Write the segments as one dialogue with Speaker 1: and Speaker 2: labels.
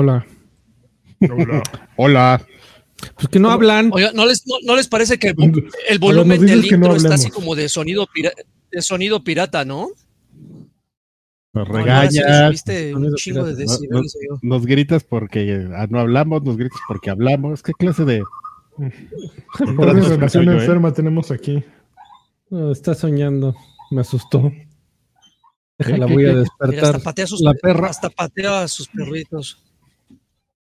Speaker 1: Hola.
Speaker 2: Hola. Hola.
Speaker 1: Pues que no hablan.
Speaker 3: Oiga, ¿no les, no, les parece que el, el volumen del intro está así como de sonido, de sonido pirata, ¿no?
Speaker 2: Nos regañas. nos, gritas porque ah, no hablamos, nos gritas porque hablamos. ¿Qué clase de
Speaker 4: relación eh? enferma tenemos aquí?
Speaker 1: está soñando. Me asustó. Déjala, voy a despertar.
Speaker 3: hasta patea, sus, la perra. hasta patea a sus perritos.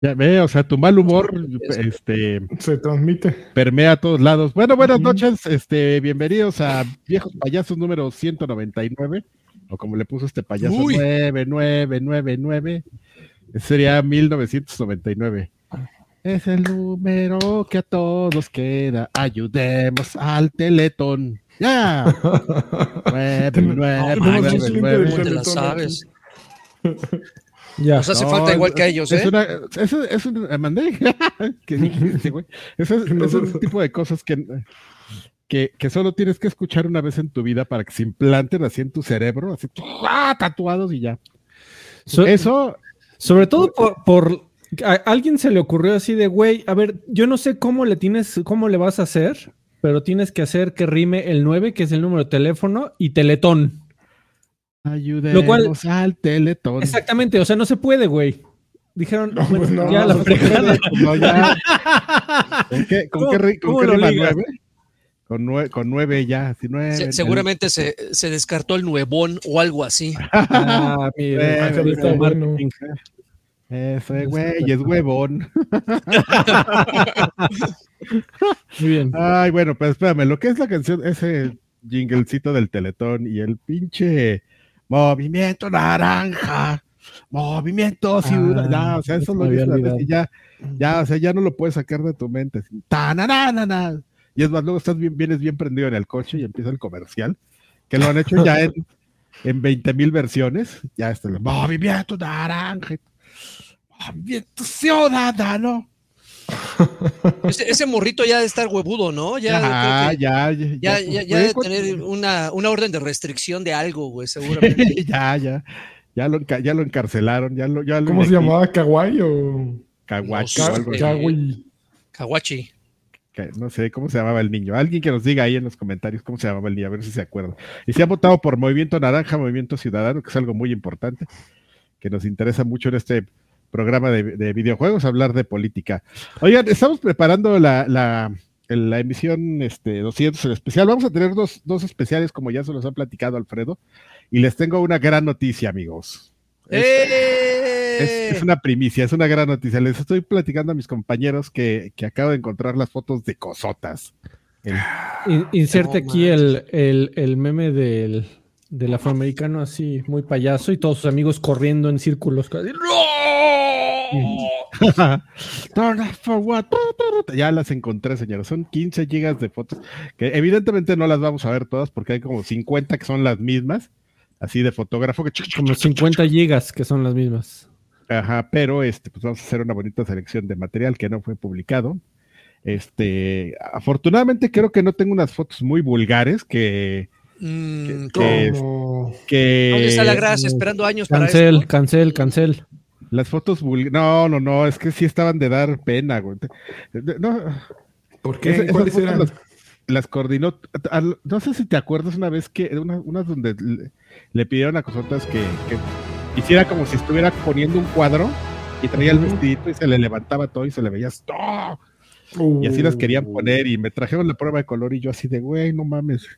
Speaker 2: Ya ve, o sea, tu mal humor este,
Speaker 4: se transmite.
Speaker 2: Permea a todos lados. Bueno, buenas noches, este, bienvenidos a Viejos Payasos número 199, o como le puso este payaso, 9999. Sería 1999. Es el número que a todos queda. Ayudemos al Teletón. Ya.
Speaker 3: 9, la sabes. Ya. Nos hace falta igual que a ellos, ¿eh? Es una,
Speaker 2: eso, es un, mandé. Eso, es, un tipo de cosas que, que, que, solo tienes que escuchar una vez en tu vida para que se implanten así en tu cerebro, así ¡ah! tatuados y ya. eso.
Speaker 1: Sobre todo por, por a alguien se le ocurrió así de, güey, a ver, yo no sé cómo le tienes, cómo le vas a hacer, pero tienes que hacer que rime el 9, que es el número de teléfono, y teletón.
Speaker 2: Ayudemos al Teletón.
Speaker 1: Exactamente, o sea, no se puede, güey. Dijeron, no, pues no, ya la fregada. No, ya.
Speaker 2: ¿Con qué, con qué, con qué rima nueve? Con nueve, con nueve ya, si nueve,
Speaker 3: seguramente se, se, descartó el nuevón o algo así.
Speaker 2: ah, mira, Ese güey es huevón. Muy bien. Ay, bueno, pues espérame, lo que es la canción, ese jinglecito del Teletón y el pinche Movimiento naranja. Movimiento ah, ciudad. ya, o sea, eso lo dices ya, ya, o sea, ya no lo puedes sacar de tu mente. Y es más, luego estás bien, vienes bien prendido en el coche y empieza el comercial, que lo han hecho ya en, en 20 mil versiones. Ya está el movimiento naranja. Movimiento ciudadano.
Speaker 3: Ese, morrito ya de estar huevudo, ¿no?
Speaker 2: Ya, ya,
Speaker 3: ya, ya, ya, de tener una, una, orden de restricción de algo, güey, seguramente.
Speaker 2: ya, ya. Ya lo, ya lo encarcelaron. Ya lo, ya
Speaker 4: ¿Cómo se llamaba? ¿Kawaii o...?
Speaker 2: Kawachi.
Speaker 3: Kawachi.
Speaker 2: No sé cómo se llamaba el niño. Alguien que nos diga ahí en los comentarios cómo se llamaba el niño, a ver si se acuerda. Y se ha votado por Movimiento Naranja, Movimiento Ciudadano, que es algo muy importante, que nos interesa mucho en este programa de, videojuegos, hablar de política. Oigan, estamos preparando la, la, la emisión este, 200 en especial. Vamos a tener dos, dos especiales, como ya se los ha platicado Alfredo, y les tengo una gran noticia, amigos. Es, ¡Eh! una primicia, es una gran noticia. Les estoy platicando a mis compañeros que, que acabo de encontrar las fotos de cosotas.
Speaker 1: Inserte aquí el, el, el, meme del, del afroamericano así, muy payaso, y todos sus amigos corriendo en círculos.
Speaker 2: ya las encontré, señores. Son 15 gigas de fotos que evidentemente no las vamos a ver todas porque hay como 50 que son las mismas, así de fotógrafo. Que...
Speaker 1: Como 50 gigas que son las mismas.
Speaker 2: Ajá, pero este, pues vamos a hacer una bonita selección de material que no fue publicado. Este, afortunadamente creo que no tengo unas fotos muy vulgares que,
Speaker 3: mm, que, ¿Dónde está la gracia? Esperando años
Speaker 1: cancel, para Cancel, cancel, cancel.
Speaker 2: Las fotos No, no, no, es que sí estaban de dar pena, güey. No.
Speaker 4: ¿Por qué? ¿Cuáles eran?
Speaker 2: Las, coordinó. No sé si te acuerdas una vez que unas una donde le, pidieron a Cosotas que, que, hiciera como si estuviera poniendo un cuadro y traía el vestidito y se le levantaba todo y se le veía todo. Y así las querían uh. poner y me trajeron la prueba de color y yo así de, güey, no mames.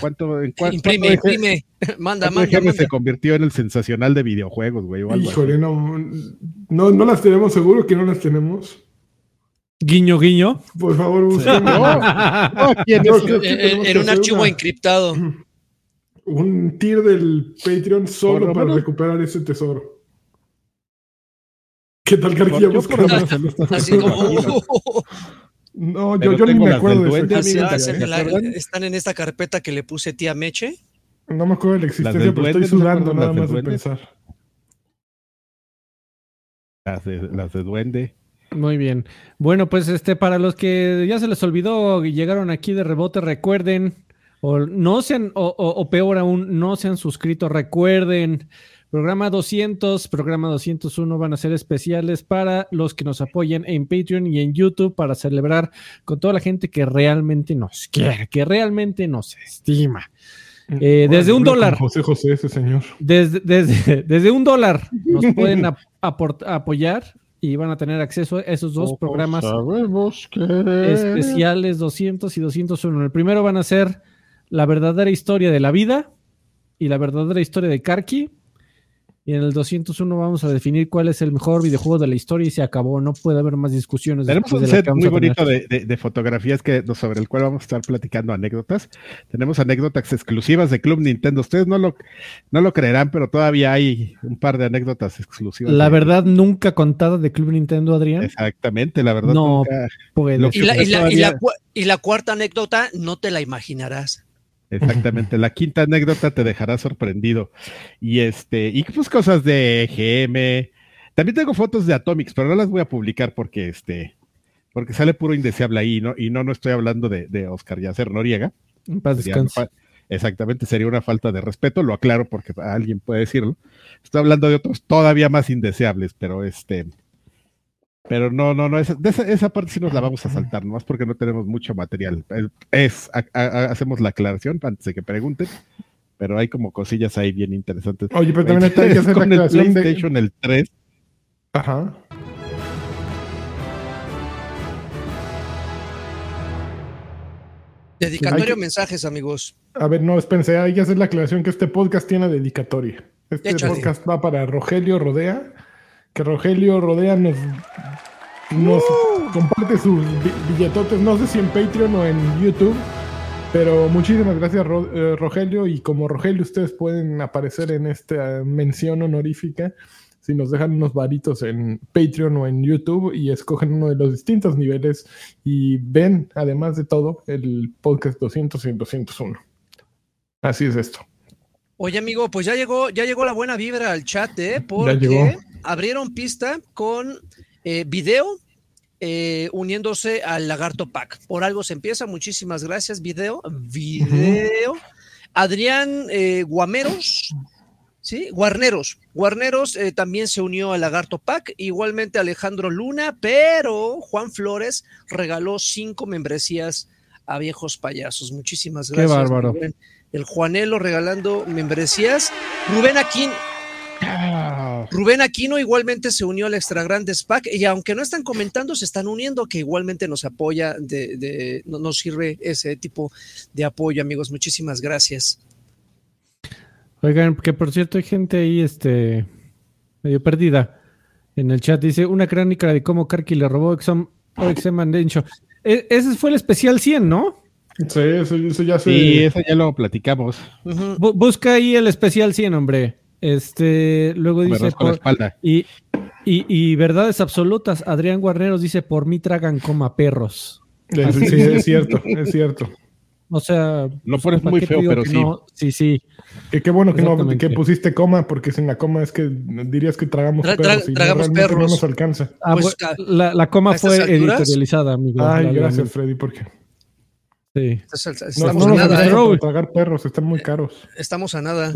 Speaker 2: ¿Cuánto, en cuánto,
Speaker 3: imprime, imprime, manda, manda,
Speaker 2: se convirtió en el sensacional de videojuegos, güey.
Speaker 4: Híjole, no, no, no las tenemos, seguro que no las tenemos.
Speaker 1: Guiño, guiño.
Speaker 4: Por favor, busquen.
Speaker 3: en, un archivo encriptado.
Speaker 4: Un tier del Patreon solo para recuperar ese tesoro. ¿Qué tal, Carquilla? Así como. No, yo, yo ni me acuerdo de
Speaker 3: Están en esta carpeta que le puse tía Meche.
Speaker 4: No me acuerdo de la existencia, pero estoy sudando nada más de pensar.
Speaker 2: Las de, las de duende.
Speaker 1: Muy bien. Bueno, pues este, para los que ya se les olvidó y llegaron aquí de rebote, recuerden, o no sean, o, o, peor aún, no se han suscrito, recuerden Programa 200, programa 201 van a ser especiales para los que nos apoyen en Patreon y en YouTube para celebrar con toda la gente que realmente nos quiere, que realmente nos estima. Eh, desde un dólar.
Speaker 4: José José, ese señor.
Speaker 1: Desde, desde, desde un dólar nos pueden apoyar y van a tener acceso a esos dos programas especiales 200 y 201. El primero van a ser la verdadera historia de la vida y la verdadera historia de Karki. Y en el 201 vamos a definir cuál es el mejor videojuego de la historia y se acabó. No puede haber más discusiones.
Speaker 2: Tenemos un set muy bonito de, fotografías que, sobre el cual vamos a estar platicando anécdotas. Tenemos anécdotas exclusivas de Club Nintendo. Ustedes no lo, no lo creerán, pero todavía hay un par de anécdotas exclusivas.
Speaker 1: La verdad nunca contada de Club Nintendo, Adrián.
Speaker 2: Exactamente, la verdad
Speaker 1: no
Speaker 3: puede. y la cuarta anécdota no te la imaginarás.
Speaker 2: Exactamente, la quinta anécdota te dejará sorprendido. Y este, y pues cosas de GM. También tengo fotos de Atomics, pero no las voy a publicar porque este, porque sale puro indeseable ahí, ¿no? Y no, no estoy hablando de, de Oscar Yacer Noriega. exactamente, sería una falta de respeto, lo aclaro porque alguien puede decirlo. Estoy hablando de otros todavía más indeseables, pero este, pero no, no, no, esa, esa, parte sí nos la vamos a saltar, nomás porque no tenemos mucho material. Es, hacemos la aclaración antes de que pregunten, pero hay como cosillas ahí bien interesantes.
Speaker 4: Oye, pero también hay que hacer la aclaración
Speaker 2: el PlayStation el 3.
Speaker 4: Ajá.
Speaker 3: Dedicatoria o mensajes, amigos.
Speaker 4: A ver, no, espérense, hay que hacer la aclaración que este podcast tiene dedicatoria. Este podcast va para Rogelio Rodea que Rogelio Rodea nos, nos comparte sus billetotes, no sé si en Patreon o en YouTube. Pero muchísimas gracias, eh, Rogelio. Y como Rogelio, ustedes pueden aparecer en esta mención honorífica si nos dejan unos varitos en Patreon o en YouTube y escogen uno de los distintos niveles y ven, además de todo, el podcast 200 y 201. Así es esto.
Speaker 3: Oye, amigo, pues ya llegó, ya llegó la buena vibra al chat, ¿eh? Porque abrieron pista con eh, video eh, uniéndose al Lagarto Pack. Por algo se empieza. Muchísimas gracias, video. Video. Adrián eh, Guameros. ¿Sí? Guarneros. Guarneros también se unió al Lagarto Pack. Igualmente Alejandro Luna, pero Juan Flores regaló cinco membresías a viejos payasos. Muchísimas gracias.
Speaker 1: Qué bárbaro
Speaker 3: el Juanelo regalando membresías. Rubén Aquino. Rubén Aquino igualmente se unió al Extra Grandes Pack y aunque no están comentando, se están uniendo, que igualmente nos apoya, de, nos sirve ese tipo de apoyo, amigos. Muchísimas gracias.
Speaker 1: Oigan, que por cierto hay gente ahí, este, medio perdida en el chat. Dice una crónica de cómo Karki le robó Exxon, e, ese fue el especial 100, ¿no?
Speaker 4: Sí, eso, ya sé.
Speaker 2: Sí, eso ya lo platicamos.
Speaker 1: Busca ahí el especial 100, hombre. Este, luego dice. y, y, verdades absolutas. Adrián Guarneros dice: Por mí tragan coma perros.
Speaker 4: Sí, es cierto, es cierto.
Speaker 1: O sea,
Speaker 2: lo pones muy feo, pero sí.
Speaker 1: sí, sí.
Speaker 4: Que qué bueno que no que pusiste coma, porque sin la coma es que dirías que tragamos perros.
Speaker 3: y tragamos perros.
Speaker 4: No nos alcanza.
Speaker 1: Ah, pues, la, la, coma fue editorializada, amigo.
Speaker 4: Ay, gracias, Freddy, porque.
Speaker 1: Sí.
Speaker 4: no, no nos nada, pagar perros, están muy caros.
Speaker 3: Estamos a nada.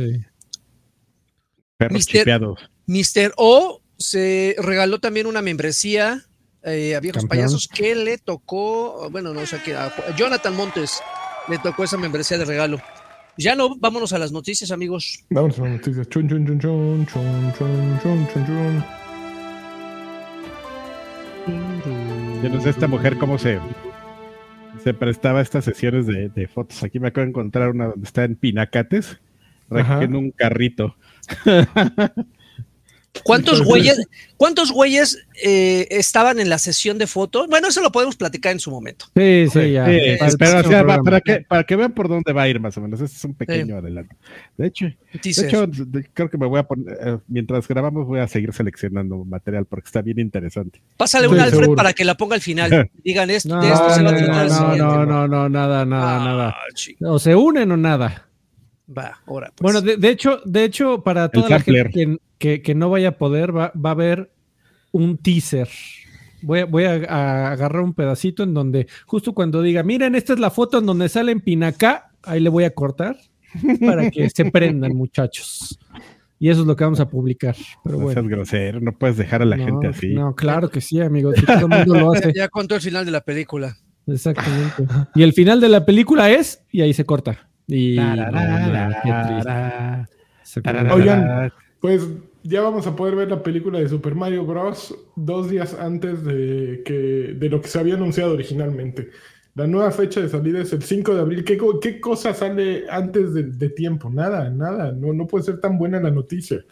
Speaker 2: Perros Mister, chipeados.
Speaker 3: Mister O se regaló también una membresía eh, a viejos payasos que le tocó, bueno, no sé qué, a Jonathan Montes le tocó esa membresía de regalo. Ya no, vámonos a las noticias, amigos.
Speaker 4: Vámonos a las noticias. Chun, chun, chun, chun, chun, chun, chun, chun, chun.
Speaker 2: Yo no sé esta mujer cómo se se prestaba a estas sesiones de, fotos. Aquí me acabo de encontrar una donde está en Pinacates, recogiendo un carrito.
Speaker 3: ¿Cuántos güeyes, cuántos güeyes eh, estaban en la sesión de fotos? Bueno, eso lo podemos platicar en su momento.
Speaker 1: Sí, sí, ya.
Speaker 2: para, que, para que vean por dónde va a ir más o menos. Este es un pequeño adelanto. De hecho, de hecho, creo que me voy a poner, eh, mientras grabamos voy a seguir seleccionando material porque está bien interesante.
Speaker 3: Pásale una a Alfred para que la ponga al final. Digan esto,
Speaker 1: no,
Speaker 3: de esto se va
Speaker 1: a tratar no, no, no, no, nada, nada, ah, nada. O se unen o nada.
Speaker 3: Va, ahora.
Speaker 1: Pues. Bueno, de, hecho, de hecho, para toda la gente que, no vaya a poder, va, a haber un teaser. Voy, a, agarrar un pedacito en donde, justo cuando diga, miren, esta es la foto en donde sale en Pinacá, ahí le voy a cortar para que se prendan, muchachos. Y eso es lo que vamos a publicar. Pero
Speaker 2: no
Speaker 1: bueno.
Speaker 2: seas grosero, no puedes dejar a la
Speaker 1: No,
Speaker 2: gente así.
Speaker 1: No, claro que sí, amigo. si todo el mundo lo hace.
Speaker 3: Ya contó el final de la película.
Speaker 1: Exactamente. Y el final de la película es, y ahí se corta. Y
Speaker 2: Tararara.
Speaker 4: Oigan, pues ya vamos a poder ver la película de Super Mario Bros. dos días antes de, que, de lo que se había anunciado originalmente. La nueva fecha de salida es el 5 de abril. ¿Qué, co- qué cosa sale antes de, de tiempo? Nada, nada. No, no puede ser tan buena la noticia.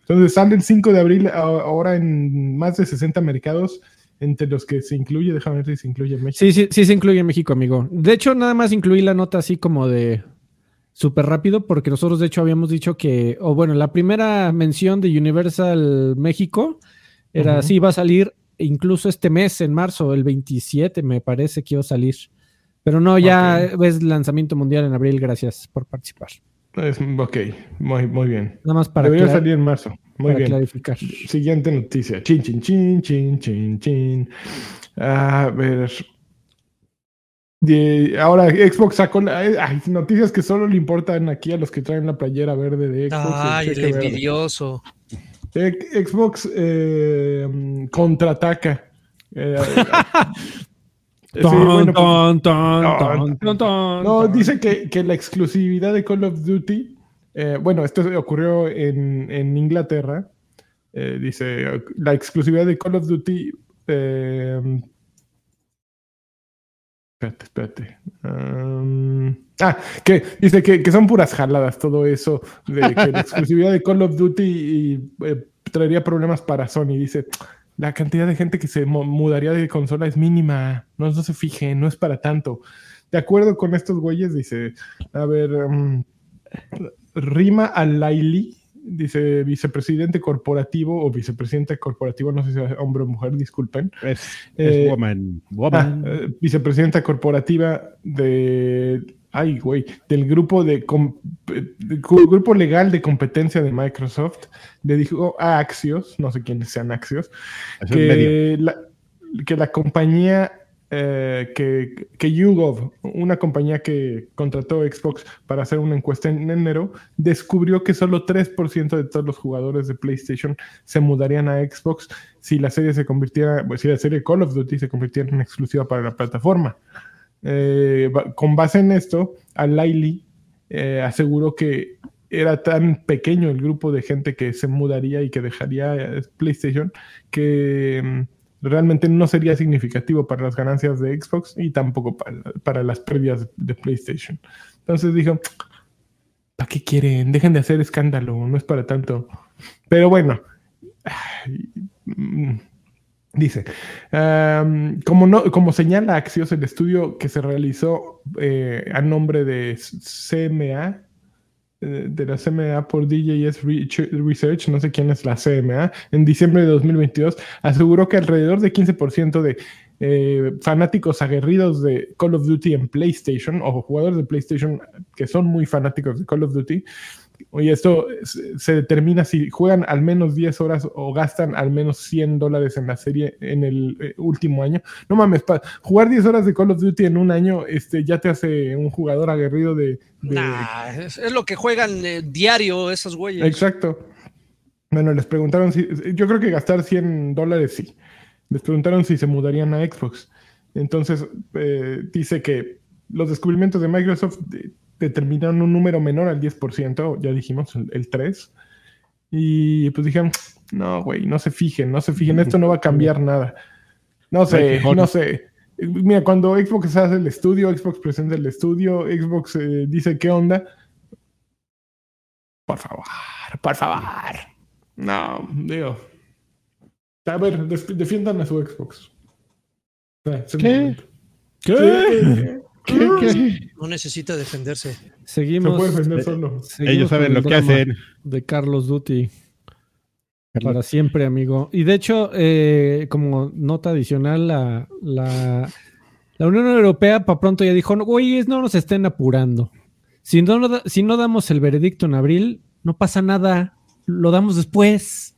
Speaker 4: Entonces sale el 5 de abril a- ahora en más de 60 mercados, entre los que se incluye, déjame ver si se incluye México.
Speaker 1: Sí, sí, sí se incluye en México, amigo. De hecho, nada más incluí la nota así como de súper rápido, porque nosotros de hecho habíamos dicho que, o bueno, la primera mención de Universal México era así, va a salir incluso este mes, en marzo, el 27 me parece que iba a salir. Pero no, ya
Speaker 4: Ok.
Speaker 1: es lanzamiento mundial en abril, gracias por participar.
Speaker 4: Es- ok, muy, muy bien.
Speaker 1: Nada más para,
Speaker 4: Debería salir en marzo. Muy
Speaker 1: para
Speaker 4: bien.
Speaker 1: clarificar.
Speaker 4: Siguiente noticia. Chin, chin, chin, chin, chin, chin. A ver. De- ahora Xbox sacó la- ay, noticias que solo le importan aquí a los que traen la playera verde de Xbox.
Speaker 3: Ay, el envidioso.
Speaker 4: Eh, Xbox eh, contraataca. Eh, sí,
Speaker 1: Ton,
Speaker 4: bueno, pues,
Speaker 1: ton, ton,
Speaker 4: no,
Speaker 1: ton, ton, ton,
Speaker 4: No,
Speaker 1: ton.
Speaker 4: dice que, que la exclusividad de Call of Duty, eh, bueno, esto ocurrió en, en Inglaterra. Eh, dice, la exclusividad de Call of Duty... espérate, espérate. Um, ah, que dice que, son puras jaladas todo eso, de que la exclusividad de Call of Duty y, eh, traería problemas para Sony. Dice, la cantidad de gente que se mudaría de consola es mínima, no, no se fijen, no es para tanto. De acuerdo con estos güeyes, dice, a ver, um, Rima Alaili, dice vicepresidente corporativo o vicepresidente corporativo, no sé si es hombre o mujer, disculpen.
Speaker 2: Es, es
Speaker 4: Eh,
Speaker 2: woman.
Speaker 4: Ah, eh, vicepresidenta corporativa de. Ay, güey. Del grupo de, cu- grupo legal de competencia de Microsoft. Le dijo a Axios, no sé quiénes sean Axios, que la, que la compañía. Eh, que, que YouGov, una compañía que contrató Xbox para hacer una encuesta en enero, descubrió que solo 3% de todos los jugadores de PlayStation se mudarían a Xbox si la serie se convirtiera, pues, si la serie Call of Duty se convirtiera en exclusiva para la plataforma. Eh, con base en esto, Alaili eh, aseguró que era tan pequeño el grupo de gente que se mudaría y que dejaría PlayStation que mm, realmente no sería significativo para las ganancias de Xbox y tampoco para, para las pérdidas de PlayStation. Entonces dijo, ¿para qué quieren? Dejen de hacer escándalo, no es para tanto. Pero bueno, mm, dice, como, no, como señala Axios, el estudio que se realizó eh, a nombre de CMA, de la CMA por DJS Research, no sé quién es la CMA, en diciembre de 2022, aseguró que alrededor de 15% de eh, fanáticos aguerridos de Call of Duty en PlayStation o jugadores de PlayStation que son muy fanáticos de Call of Duty, y esto se determina si juegan al menos 10 horas o gastan al menos 100 dólares en la serie en el eh, último año. No mames, jugar 10 horas de Call of Duty en un año este, ya te hace un jugador aguerrido de... de-
Speaker 3: Nah, es, es lo que juegan eh, diario esos güeyes.
Speaker 4: Exacto. Bueno, les preguntaron si. Yo creo que gastar 100 dólares sí. Les preguntaron si se mudarían a Xbox. Entonces, eh, dice que los descubrimientos de Microsoft determinaron un número menor al 10%, ya dijimos, el, el 3%. Y pues dijeron, no, güey, no se fijen, no se fijen, esto no va a cambiar nada. No sé, no sé. Mira, cuando Xbox hace el estudio, Xbox presenta el estudio, Xbox eh, dice qué onda. Por favor, por favor. No, digo. A ver, defiendan a su Xbox. Ah,
Speaker 2: ¿Qué?
Speaker 4: momento.
Speaker 1: ¿Qué?
Speaker 4: Sí,
Speaker 2: ¿Qué, qué?
Speaker 3: No necesita defenderse.
Speaker 4: Se
Speaker 1: Seguimos.
Speaker 4: puede defender solo.
Speaker 1: seguimos
Speaker 2: Ellos saben lo que hacen.
Speaker 1: De Carlos Duty. Para siempre, amigo. Y de hecho, eh, como nota adicional, la, la, la Unión Europea para pronto ya dijo, no, güeyes, no nos estén apurando. Si no, si no damos el veredicto en abril, no pasa nada. Lo damos después.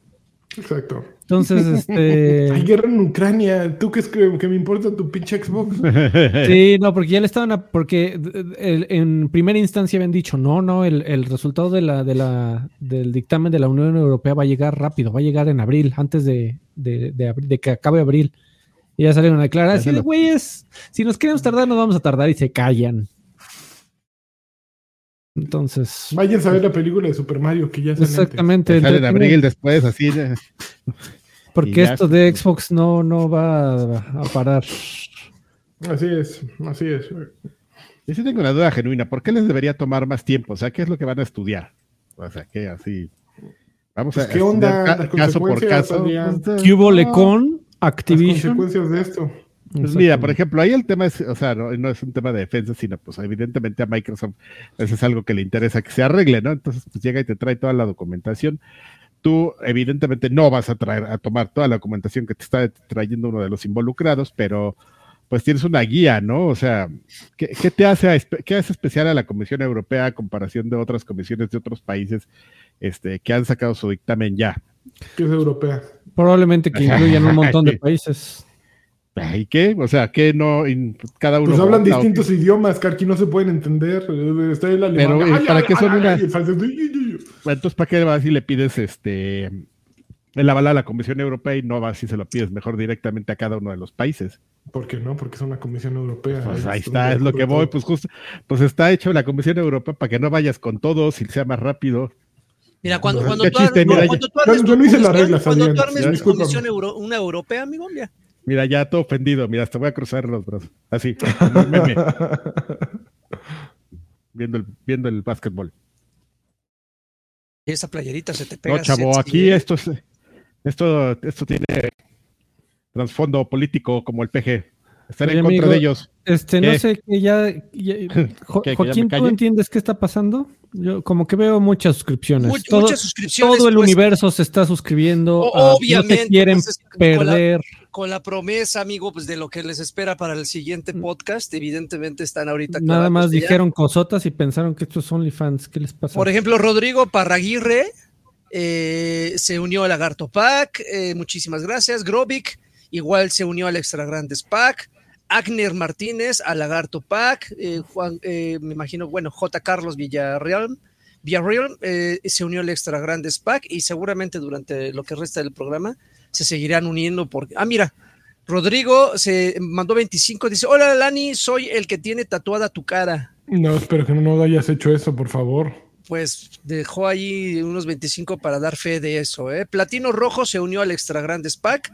Speaker 4: Exacto.
Speaker 1: Entonces, este.
Speaker 4: Hay guerra en Ucrania. ¿Tú crees que, que me importa tu pinche Xbox?
Speaker 1: Sí, no, porque ya le estaban. porque en primera instancia habían dicho, no, no, el, resultado de la, de la, del dictamen de la Unión Europea va a llegar rápido, va a llegar en abril, antes de, de, que acabe abril. Y ya salieron a declarar así de güeyes, si nos queremos tardar, nos vamos a tardar y se callan. Entonces.
Speaker 4: Vayan a ver la película de Super Mario que ya
Speaker 1: Exactamente.
Speaker 2: Sale en abril después, así.
Speaker 1: Porque esto de Xbox no, no va a parar.
Speaker 4: Así es, así es.
Speaker 2: Yo sí tengo una duda genuina. ¿Por qué les debería tomar más tiempo? O sea, ¿qué es lo que van a estudiar? O sea, ¿qué así? Vamos
Speaker 4: pues, a ¿Qué onda?
Speaker 2: caso por caso.
Speaker 1: ¿Qué hubo Lecon? Activision.
Speaker 4: Las consecuencias de esto.
Speaker 2: Pues mira, por ejemplo, ahí el tema es, o sea, no, es un tema de defensa, sino pues evidentemente a Microsoft eso es algo que le interesa que se arregle, ¿no? Entonces, pues llega y te trae toda la documentación. Tú evidentemente no vas a traer a tomar toda la documentación que te está trayendo uno de los involucrados, pero pues tienes una guía, ¿no? O sea, ¿qué, te hace, qué hace especial a la Comisión Europea a comparación de otras comisiones de otros países este, que han sacado su dictamen ya?
Speaker 4: Que es europea.
Speaker 1: Probablemente que incluyan un montón de países.
Speaker 2: ¿Y qué? O sea, que no cada uno.
Speaker 4: Pues hablan distintos idiomas que aquí no se pueden entender. Está el
Speaker 2: alemán. Pero ¿para qué son una? Entonces, ¿para qué vas y le pides este el aval a la Comisión Europea y no vas y se lo pides mejor directamente a cada uno de los países?
Speaker 4: ¿Por qué no? Porque es una Comisión Europea.
Speaker 2: Pues ahí está, es lo que voy. Pues justo, pues está hecho la Comisión Europea para que no vayas con todos y sea más rápido.
Speaker 3: Mira, cuando, cuando, tú, armes,
Speaker 4: yo, no hice las reglas,
Speaker 3: cuando tú armes comisión una europea, amigo, mira.
Speaker 2: Mira, ya todo ofendido. Mira, hasta voy a cruzar los brazos. Así. viendo, el, viendo el básquetbol.
Speaker 3: Esa playerita se te pega.
Speaker 2: No, chavo, aquí esto, esto, esto tiene trasfondo político como el PG. Estar en contra de ellos.
Speaker 1: Este, no sé, que ya, Joaquín, ¿tú entiendes qué está pasando? Yo como que veo muchas suscripciones. todo,
Speaker 3: muchas suscripciones.
Speaker 1: Todo el pues, universo se está suscribiendo.
Speaker 3: Obviamente.
Speaker 1: no se quieren pues, perder.
Speaker 3: Con la, promesa, amigo, pues de lo que les espera para el siguiente mm. podcast. Evidentemente están ahorita.
Speaker 1: Nada más dijeron cosotas y pensaron que estos son OnlyFans. ¿Qué les pasa?
Speaker 3: Por ejemplo, Rodrigo Parraguirre eh, se unió al Lagarto Pack. Eh, muchísimas gracias. Grovic igual se unió al Extra Grandes Pack. Agner Martínez, a Lagarto Pack, eh, Juan, eh, me imagino, bueno, J. Carlos Villarreal, Villarreal eh, se unió al Extra Grandes Pack y seguramente durante lo que resta del programa se seguirán uniendo porque, ah, mira, Rodrigo se mandó 25, dice, hola Lani, soy el que tiene tatuada tu cara.
Speaker 4: No, espero que no hayas hecho eso, por favor.
Speaker 3: Pues dejó ahí unos 25 para dar fe de eso. ¿eh? Platino Rojo se unió al Extra Grandes Pack.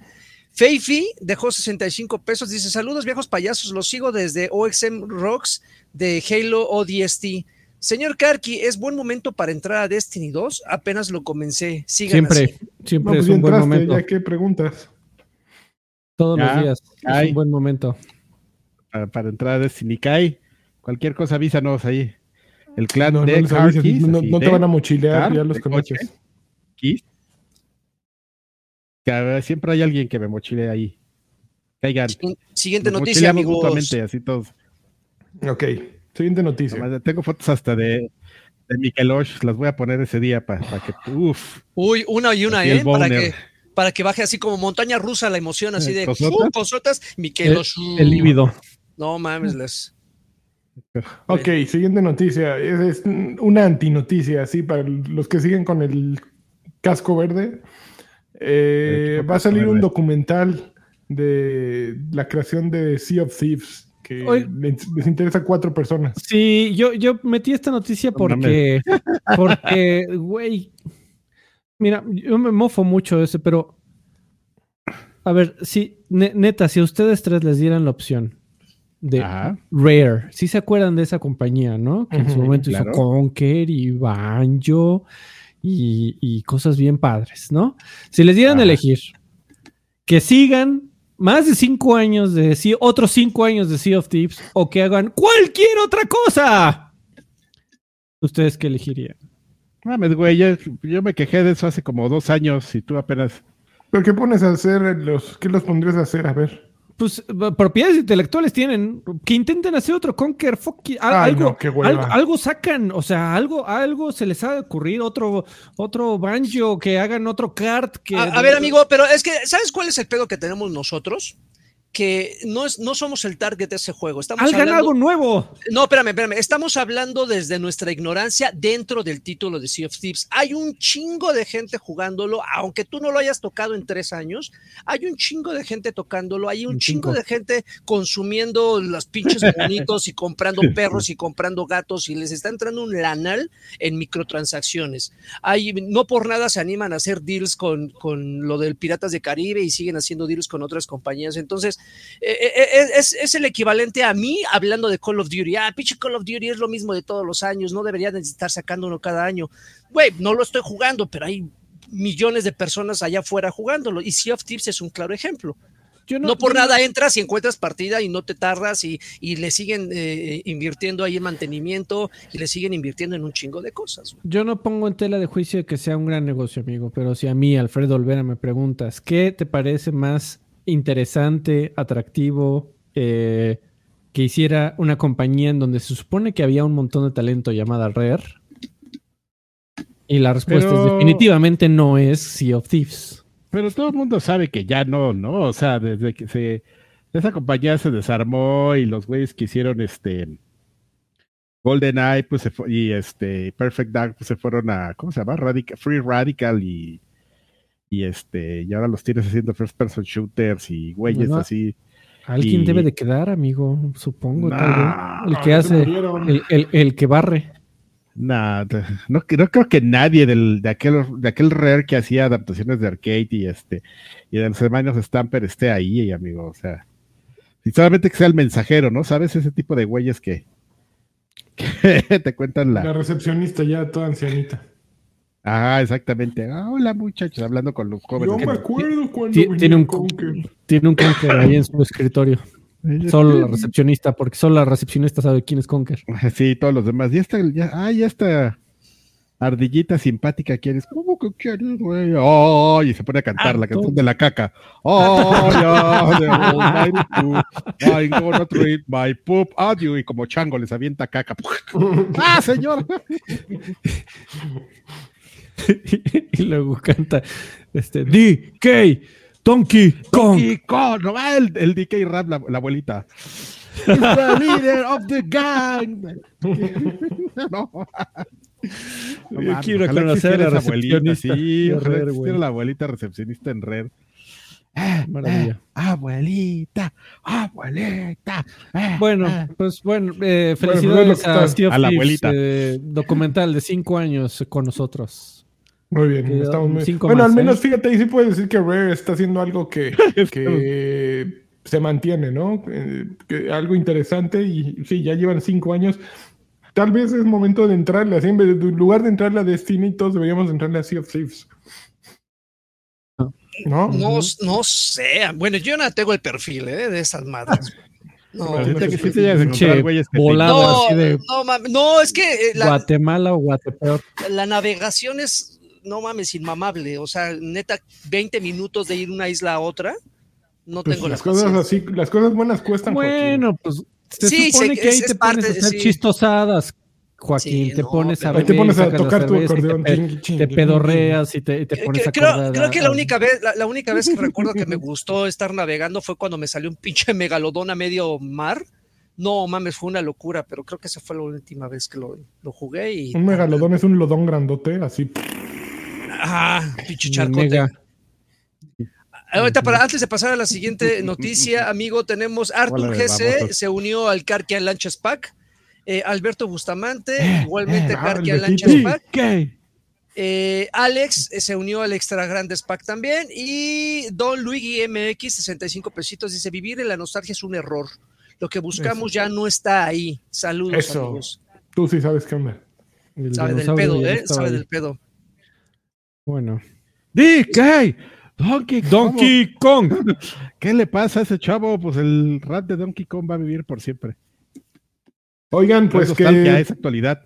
Speaker 3: Feifi dejó 65 pesos. Dice: Saludos, viejos payasos. Los sigo desde OXM Rocks de Halo ODST. Señor Karki, ¿es buen momento para entrar a Destiny 2? Apenas lo comencé.
Speaker 1: siempre, siempre es pues un buen momento.
Speaker 4: ¿Ya qué preguntas?
Speaker 1: Todos los días. Es un buen momento.
Speaker 2: Para, entrar a Destiny Kai, cualquier cosa avísanos ahí. El clan de Karki.
Speaker 4: No, te van a mochilear, ya los conoces
Speaker 2: siempre hay alguien que me mochile ahí. Caigan.
Speaker 3: Siguiente noticia, amigos.
Speaker 2: así todos.
Speaker 4: Ok, siguiente noticia.
Speaker 2: tengo fotos hasta de, de Mikelosh, las voy a poner ese día para que, uff.
Speaker 3: Uy, una y una, ¿eh? Para que, para que baje así como montaña rusa la emoción, así de ¿Cosotas? Mikelosh.
Speaker 1: El, líbido.
Speaker 3: No mames, les.
Speaker 4: Ok, siguiente noticia. Es, una antinoticia, así, para los que siguen con el casco verde. Eh, va a salir un documental de la creación de Sea of Thieves que les, interesa a cuatro personas.
Speaker 1: Sí, yo, yo metí esta noticia porque, porque, güey, mira, yo me mofo mucho de ese, pero a ver, si, neta, si a ustedes tres les dieran la opción de Rare, si se acuerdan de esa compañía, ¿no? Que en su momento hizo Conker y Banjo y, cosas bien padres, ¿no? Si les dieran a elegir que sigan más de cinco años de sea, otros cinco años de Sea of Thieves o que hagan cualquier otra cosa, ¿ustedes qué elegirían?
Speaker 2: Mames, güey, yo, me quejé de eso hace como dos años y tú apenas.
Speaker 4: ¿Pero qué pones a hacer los, qué los pondrías a hacer? A ver.
Speaker 1: Pues propiedades intelectuales tienen, que intenten hacer otro Conker, algo, algo, sacan, o sea, algo, algo se les ha ocurrido, otro, otro banjo, que hagan otro kart. Que,
Speaker 3: a ver, amigo, pero es que, ¿sabes cuál es el pedo que tenemos nosotros? Que no, es, no somos el target de ese juego.
Speaker 1: Estamos hablando, algo nuevo!
Speaker 3: No, espérame, espérame. Estamos hablando desde nuestra ignorancia dentro del título de Sea of Thieves. Hay un chingo de gente jugándolo, aunque tú no lo hayas tocado en tres años. Hay un chingo de gente tocándolo, hay un, chingo de gente consumiendo los pinches bonitos y comprando perros y comprando gatos y les está entrando un lanal en microtransacciones. Hay, no por nada se animan a hacer deals con, con lo del Piratas de Caribe y siguen haciendo deals con otras compañías. Entonces, eh, eh, eh, es, el equivalente a mí hablando de Call of Duty. Ah, pinche Call of Duty es lo mismo de todos los años, no debería de estar sacándolo cada año. Güey, no lo estoy jugando, pero hay millones de personas allá afuera jugándolo. Y Sea of Thieves es un claro ejemplo. no, por nada entras y encuentras partida y no te tardas y, le siguen invirtiendo ahí en mantenimiento y le siguen invirtiendo en un chingo de cosas.
Speaker 1: Yo no pongo en tela de juicio que sea un gran negocio, amigo, pero si a mí, Alfredo Olvera, me preguntas, ¿qué te parece más interesante, atractivo, eh, que hiciera una compañía en donde se supone que había un montón de talento llamada Rare. Y la respuesta es definitivamente no es Sea of Thieves.
Speaker 2: Pero todo el mundo sabe que ya no, ¿no? O sea, desde que se esa compañía se desarmó y los güeyes que hicieron este GoldenEye pues y este Perfect Dark pues se fueron a ¿cómo se llama? Radical, Free Radical y y este y ahora los tienes haciendo first person shooters y güeyes así.
Speaker 1: Alguien debe de quedar, amigo, supongo. El que hace, el, el, que barre.
Speaker 2: Nada, no, creo que nadie del, de aquel de aquel rare que hacía adaptaciones de arcade y este y de los hermanos Stamper esté ahí, amigo. O sea, y solamente que sea el mensajero, ¿no? ¿Sabes? Ese tipo de güeyes que, que te cuentan la.
Speaker 4: La recepcionista ya toda ancianita.
Speaker 2: Ah, exactamente. Ah, hola muchachos, hablando con los jóvenes.
Speaker 4: Yo me acuerdo cuando
Speaker 1: tiene un Conker. Tiene un Conker ahí en su escritorio. Solo la recepcionista, porque solo la recepcionista sabe quién es Conker.
Speaker 2: Sí, todos los demás. Y esta, ya, ah, ya está ardillita simpática quieres. ¿Cómo que quieres, güey? Oh, y se pone a cantar la canción de la caca. Oh, ya, I'm gonna treat my poop audio. Y como chango les avienta caca. ¡Ah, señor!
Speaker 1: y luego canta este DK Donkey Kong. Donkey
Speaker 2: Kong, no el, el DK rap, la, abuelita. the leader of the gang. no.
Speaker 1: Yo quiero conocer a la recepcionista.
Speaker 2: Sí, ojalá la abuelita recepcionista en red.
Speaker 1: Eh, Maravilla.
Speaker 2: Eh, abuelita, abuelita.
Speaker 1: Eh, bueno, pues bueno, felicidades a, a, la abuelita. documental de cinco años con nosotros.
Speaker 4: Muy bien, estamos muy... Bueno, al menos ¿eh? fíjate, ahí sí puedes decir que Rare está haciendo algo que, que se mantiene, ¿no? Que, algo interesante y sí, ya llevan cinco años. Tal vez es momento de entrarle, así en lugar de entrarle a Destiny, todos deberíamos entrarle a Sea of Thieves.
Speaker 3: ¿No? No, no sé. Bueno, yo no tengo el perfil ¿eh? de esas madres. No, no, no, es que
Speaker 1: eh, Guatemala o Guatepeor.
Speaker 3: La navegación es no mames, inmamable. O sea, neta, 20 minutos de ir de una isla a otra. No pues tengo
Speaker 4: las cosas así, las cosas buenas cuestan.
Speaker 1: Bueno, pues se sí, supone que ahí te pones a hacer chistosadas. Joaquín, te pones a,
Speaker 4: te pones a tocar tu acordeón,
Speaker 1: te, pedorreas y te, pones a
Speaker 3: creo, creo que la única vez, la, única vez que recuerdo que me gustó estar navegando fue cuando me salió un pinche megalodón a medio mar. No mames, fue una locura, pero creo que esa fue la última vez que lo, lo jugué. Y,
Speaker 4: un megalodón es un lodón grandote, así.
Speaker 3: Ah, pinche charcote. Ahorita, para, antes de pasar a la siguiente noticia, amigo, tenemos Arthur GC se unió al Carquian Lanchas Pack. Eh, Alberto Bustamante, eh, igualmente eh, Carquian Lanchas Pack. Eh, Alex se unió al Extra Grandes Pack también. Y Don Luigi MX, 65 pesitos, dice: Vivir en la nostalgia es un error. Lo que buscamos ya no está ahí. Saludos, Eso. amigos.
Speaker 4: Tú sí sabes qué onda.
Speaker 3: Sabe del pedo, ¿eh? Sabe del pedo.
Speaker 1: Bueno.
Speaker 2: DK, Donkey,
Speaker 1: Donkey Kong.
Speaker 2: ¿Qué le pasa a ese chavo? Pues el rat de Donkey Kong va a vivir por siempre.
Speaker 4: Oigan, pues que...
Speaker 2: esa actualidad.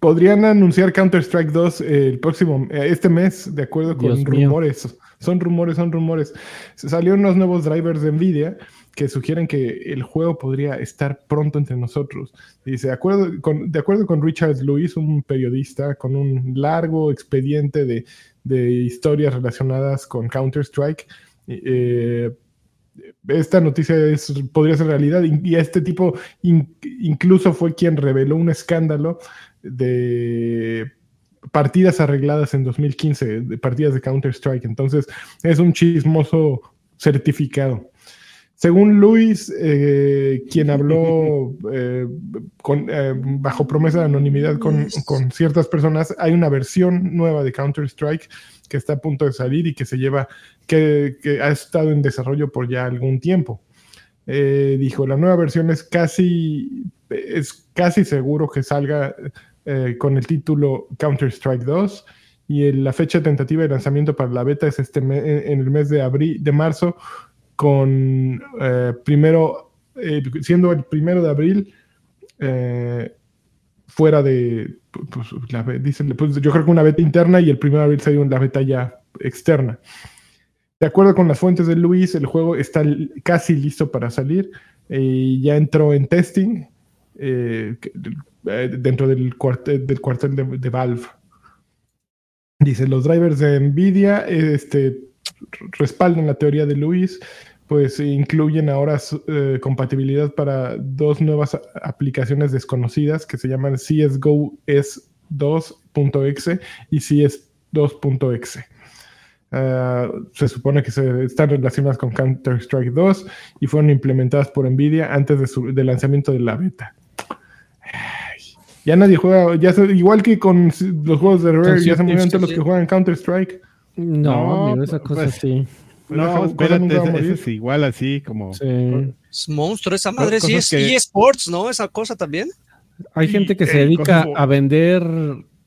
Speaker 4: podrían anunciar Counter-Strike 2 el próximo, este mes, de acuerdo con rumores. Son rumores, son rumores. Salieron unos nuevos drivers de Nvidia que sugieren que el juego podría estar pronto entre nosotros. Dice, de acuerdo con, de acuerdo con Richard Lewis, un periodista con un largo expediente de, historias relacionadas con Counter-Strike, eh, esta noticia es, podría ser realidad y este tipo incluso fue quien reveló un escándalo de partidas arregladas en 2015, de partidas de Counter-Strike. Entonces es un chismoso certificado. Según Luis, eh, quien habló eh, eh, bajo promesa de anonimidad con, ciertas personas, hay una versión nueva de Counter-Strike que está a punto de salir y que se lleva, que, ha estado en desarrollo por ya algún tiempo. dijo, la nueva versión es casi, es casi seguro que salga con el título Counter-Strike 2 y la fecha tentativa de lanzamiento para la beta es este en el mes de abril, de marzo con eh, primero, eh, siendo el primero de abril, eh, fuera de, pues, dicen, pues, yo creo que una beta interna y el primero de abril sería una beta ya externa. De acuerdo con las fuentes de Luis, el juego está casi listo para salir y ya entró en testing dentro del cuartel, del cuartel de, de, Valve. Dice, los drivers de Nvidia este, respaldan la teoría de Luis pues incluyen ahora eh, compatibilidad para dos nuevas aplicaciones desconocidas que se llaman CSGO S2.exe y CS2.exe. Ah, se supone que se están relacionadas con Counter-Strike 2 y fueron implementadas por Nvidia antes de su, del lanzamiento de la beta. ya nadie juega, ya igual que con los juegos de Rare, ya se murieron todos los que juegan Counter-Strike.
Speaker 1: No, esa cosa pues, sí.
Speaker 2: No, espérate, es igual así como.
Speaker 3: Es monstruo, esa madre sí es eSports, ¿no? Esa cosa también.
Speaker 1: Hay gente que se dedica a vender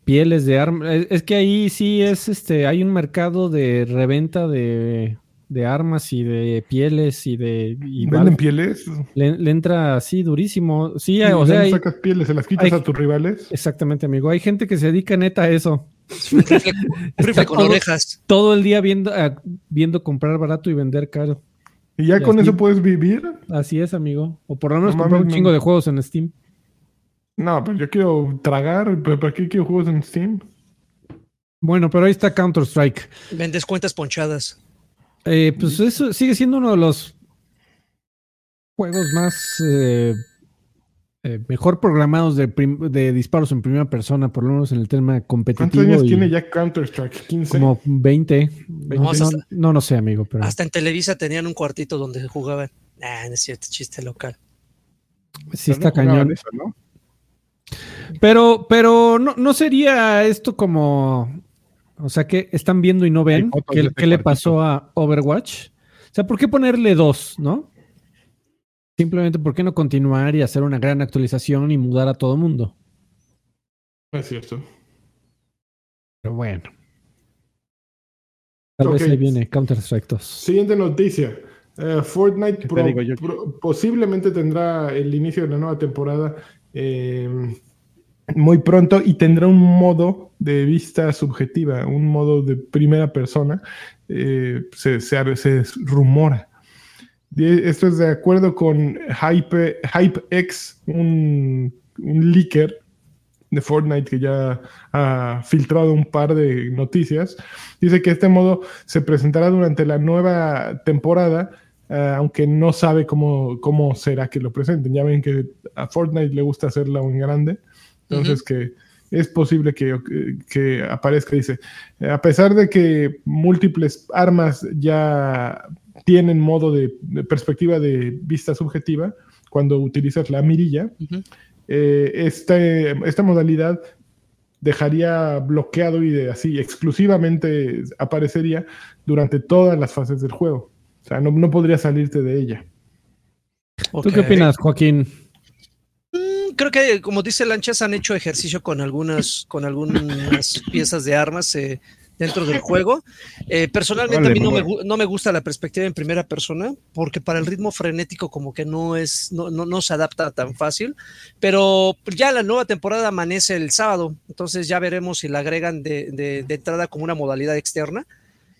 Speaker 1: pieles de armas. Es, que ahí sí es este, hay un mercado de reventa de, armas y de pieles y de.
Speaker 4: ¿Venden pieles?
Speaker 1: Le, entra así durísimo. Sí,
Speaker 4: o sea. sacas pieles, se las quitas a tus rivales.
Speaker 1: Exactamente, amigo. Hay gente que se dedica neta a eso.
Speaker 3: Rifle, con orejas.
Speaker 1: Todo el día viendo, ah, viendo comprar barato y vender caro.
Speaker 4: ¿Y ya con eso puedes vivir?
Speaker 1: Así es, amigo. O por lo menos comprar un chingo de juegos en Steam.
Speaker 4: No, pero yo quiero tragar. ¿Pero ¿Para qué quiero juegos en Steam?
Speaker 1: Bueno, pero ahí está Counter-Strike.
Speaker 3: Vendes cuentas ponchadas.
Speaker 1: Eh, pues eso sigue siendo uno de los juegos más eh, eh, mejor programados de, disparos en primera persona, por lo menos en el tema competitivo.
Speaker 4: ¿Cuántos años tiene ya Counter-Strike? ¿15?
Speaker 1: Como 20. no, no, sé, amigo. Pero...
Speaker 3: Hasta en Televisa tenían un cuartito donde jugaban. Ah, no es cierto, chiste local.
Speaker 1: Sí, está cañón. Pero, pero no, no sería esto como. O sea, que están viendo y no ven. ¿Qué, ¿qué le pasó a Overwatch? O sea, ¿por qué ponerle dos, no? Simplemente, ¿por qué no continuar y hacer una gran actualización y mudar a todo mundo?
Speaker 4: Es cierto.
Speaker 1: Pero bueno. Tal vez ahí viene Counter-Strike 2.
Speaker 4: Siguiente noticia. Eh, Fortnite posiblemente tendrá el inicio de la nueva temporada eh, muy pronto y tendrá un modo de vista subjetiva, un modo de primera persona. Eh, se, se rumora esto es de acuerdo con Hype, HypeX, un, un leaker de Fortnite que ya ha filtrado un par de noticias. Dice que este modo se presentará durante la nueva temporada, eh, aunque no sabe cómo, cómo será que lo presenten. Ya ven que a Fortnite le gusta hacerla en grande, entonces que es posible que, que, aparezca. Dice, a pesar de que múltiples armas ya tienen modo de, perspectiva de vista subjetiva cuando utilizas la mirilla. Eh, este, esta modalidad dejaría bloqueado y de, así exclusivamente aparecería durante todas las fases del juego. O sea, no, no podría salirte de ella.
Speaker 1: ¿Tú qué opinas, Joaquín?
Speaker 3: Creo que, como dice Lanchas, han hecho ejercicio con algunas, con algunas piezas de armas. dentro del juego. Eh, personalmente a mí no me, no me, gusta la perspectiva en primera persona porque para el ritmo frenético como que no es, no, no, no se adapta tan fácil, pero ya la nueva temporada amanece el sábado, entonces ya veremos si la agregan de, de, de entrada como una modalidad externa.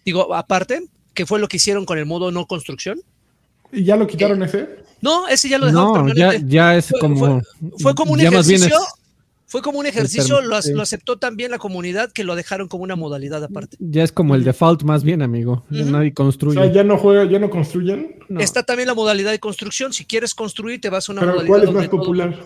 Speaker 3: Digo, aparte, que fue lo que hicieron con el modo no construcción.
Speaker 4: ¿Y ya lo quitaron ese?
Speaker 3: No, ese ya lo dejaron.
Speaker 1: No, ya, ya, es como.
Speaker 3: Fue, como un ejercicio. Fue como un ejercicio, lo, aceptó también la comunidad que lo dejaron como una modalidad aparte.
Speaker 1: Ya es como el default más bien, amigo. Nadie construye.
Speaker 4: O sea, ya no juega, ya no construyen.
Speaker 3: Está también la modalidad de construcción. Si quieres construir, te vas a una
Speaker 4: Pero
Speaker 3: modalidad.
Speaker 4: ¿Cuál es más popular?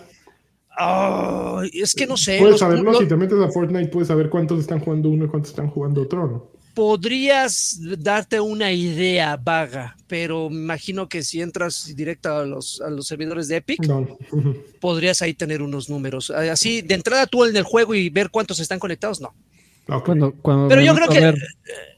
Speaker 3: es que no sé.
Speaker 4: Puedes saberlo, si te metes a Fortnite, puedes saber cuántos están jugando uno y cuántos están jugando otro, ¿no?
Speaker 3: Podrías darte una idea vaga, pero me imagino que si entras directo a los, a los servidores de Epic, podrías ahí tener unos números. Así, de entrada tú en el juego y ver cuántos están conectados, no.
Speaker 1: Cuando, pero yo creo que ver,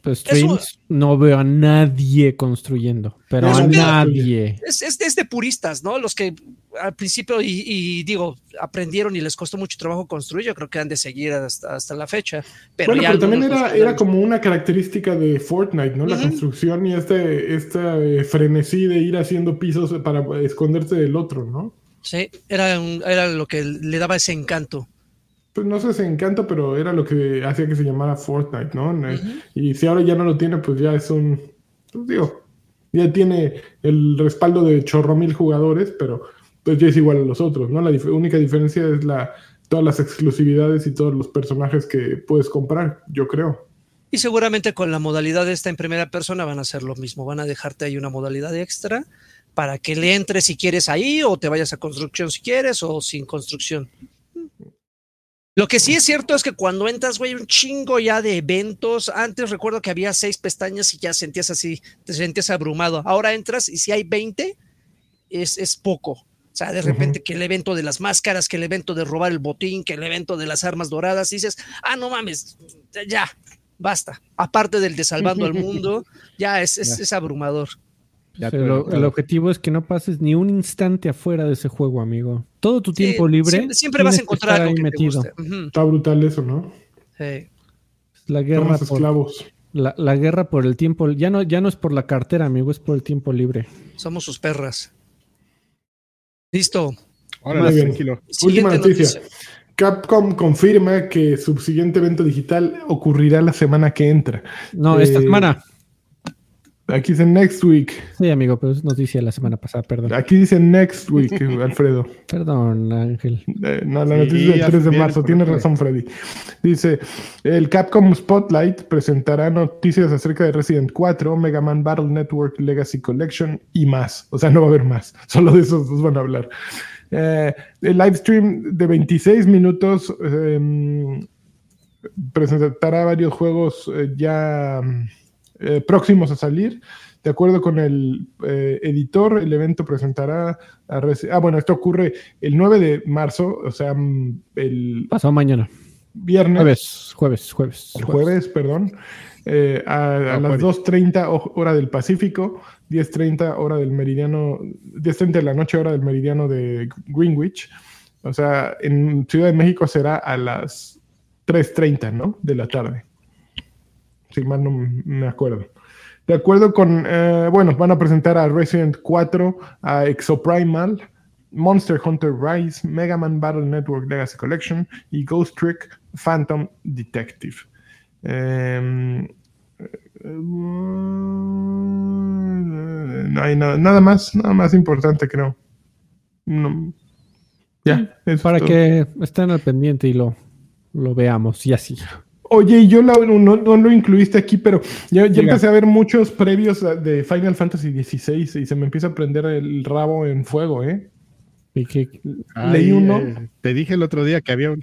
Speaker 1: pues, streams, no veo a nadie construyendo, pero a nadie.
Speaker 3: Es, es, de puristas, ¿no? Los que al principio, y, digo, aprendieron y les costó mucho trabajo construir, yo creo que han de seguir hasta, hasta la fecha. Pero,
Speaker 4: bueno, pero también era, era, como una característica de Fortnite, ¿no? La construcción y este, este frenesí de ir haciendo pisos para esconderse del otro, ¿no?
Speaker 3: Sí, era, era lo que le daba ese encanto
Speaker 4: pues no sé si encanta, pero era lo que hacía que se llamara Fortnite, ¿no? Y si ahora ya no lo tiene, pues ya es un, pues digo, ya tiene el respaldo de chorro mil jugadores, pero pues ya es igual a los otros, ¿no? La única diferencia es la, todas las exclusividades y todos los personajes que puedes comprar, yo creo.
Speaker 3: Y seguramente con la modalidad esta en primera persona van a hacer lo mismo, van a dejarte ahí una modalidad extra para que le entres si quieres ahí o te vayas a construcción si quieres o sin construcción. Lo que sí es cierto es que cuando entras, güey, un chingo ya de eventos. Antes recuerdo que había seis pestañas y ya sentías así, te sentías abrumado. Ahora entras y si hay 20, es, es poco. O sea, de repente que el evento de las máscaras, que el evento de robar el botín, que el evento de las armas doradas, y dices, ah, no mames, ya, basta. Aparte del de salvando al mundo, ya es, es abrumador
Speaker 1: el objetivo es que no pases ni un instante afuera de ese juego, amigo. Todo tu tiempo libre.
Speaker 3: Siempre, vas a encontrar algo metido.
Speaker 4: Está brutal eso, ¿no?
Speaker 3: Sí.
Speaker 1: La guerra
Speaker 4: por, esclavos.
Speaker 1: La, guerra por el tiempo. Ya no, ya no es por la cartera, amigo, es por el tiempo libre.
Speaker 3: Somos sus perras. Listo.
Speaker 4: Ahora tranquilo. Última noticia. Capcom confirma que su siguiente evento digital ocurrirá la semana que entra.
Speaker 1: No, esta eh, semana.
Speaker 4: Aquí dice next week.
Speaker 1: Sí, amigo, pero es noticia la semana pasada, perdón.
Speaker 4: Aquí dice next week, Alfredo.
Speaker 1: Perdón, Ángel.
Speaker 4: Eh, no, la noticia es del 3 de marzo. Tiene razón, Freddy. Dice: el Capcom Spotlight presentará noticias acerca de Resident 4, Mega Man Battle Network Legacy Collection y más. O sea, no va a haber más. Solo de esos dos van a hablar. Eh, el live stream de 26 minutos em, presentará varios juegos eh, ya eh, próximos a salir. De acuerdo con el eh, editor, el evento presentará a Ah, bueno, esto ocurre el 9 de marzo, o sea, mm, el...
Speaker 1: Pasado mañana.
Speaker 4: Viernes.
Speaker 1: Jueves, jueves, jueves.
Speaker 4: El jueves, perdón. Eh, a, a las 2.30 hora del Pacífico, 10.30 hora del meridiano, 10.30 de la noche hora del meridiano de Greenwich. O sea, en Ciudad de México será a las 3.30, ¿no? De la tarde si mal no me acuerdo. De acuerdo con, eh, bueno, van a presentar a Resident 4, a Exoprimal, Monster Hunter Rise, Mega Man Battle Network Legacy Collection y Ghost Trick Phantom Detective. Em, eh, no hay nada, nada más, nada más importante, creo.
Speaker 1: ya, para que estén al pendiente y lo, lo veamos y así.
Speaker 4: Oye, yo no, lo incluiste aquí, pero ya, empecé a ver muchos previos de Final Fantasy XVI y se me empieza a prender el rabo en fuego, ¿eh?
Speaker 1: Y que
Speaker 2: leí uno. Eh, te dije el otro día que había un,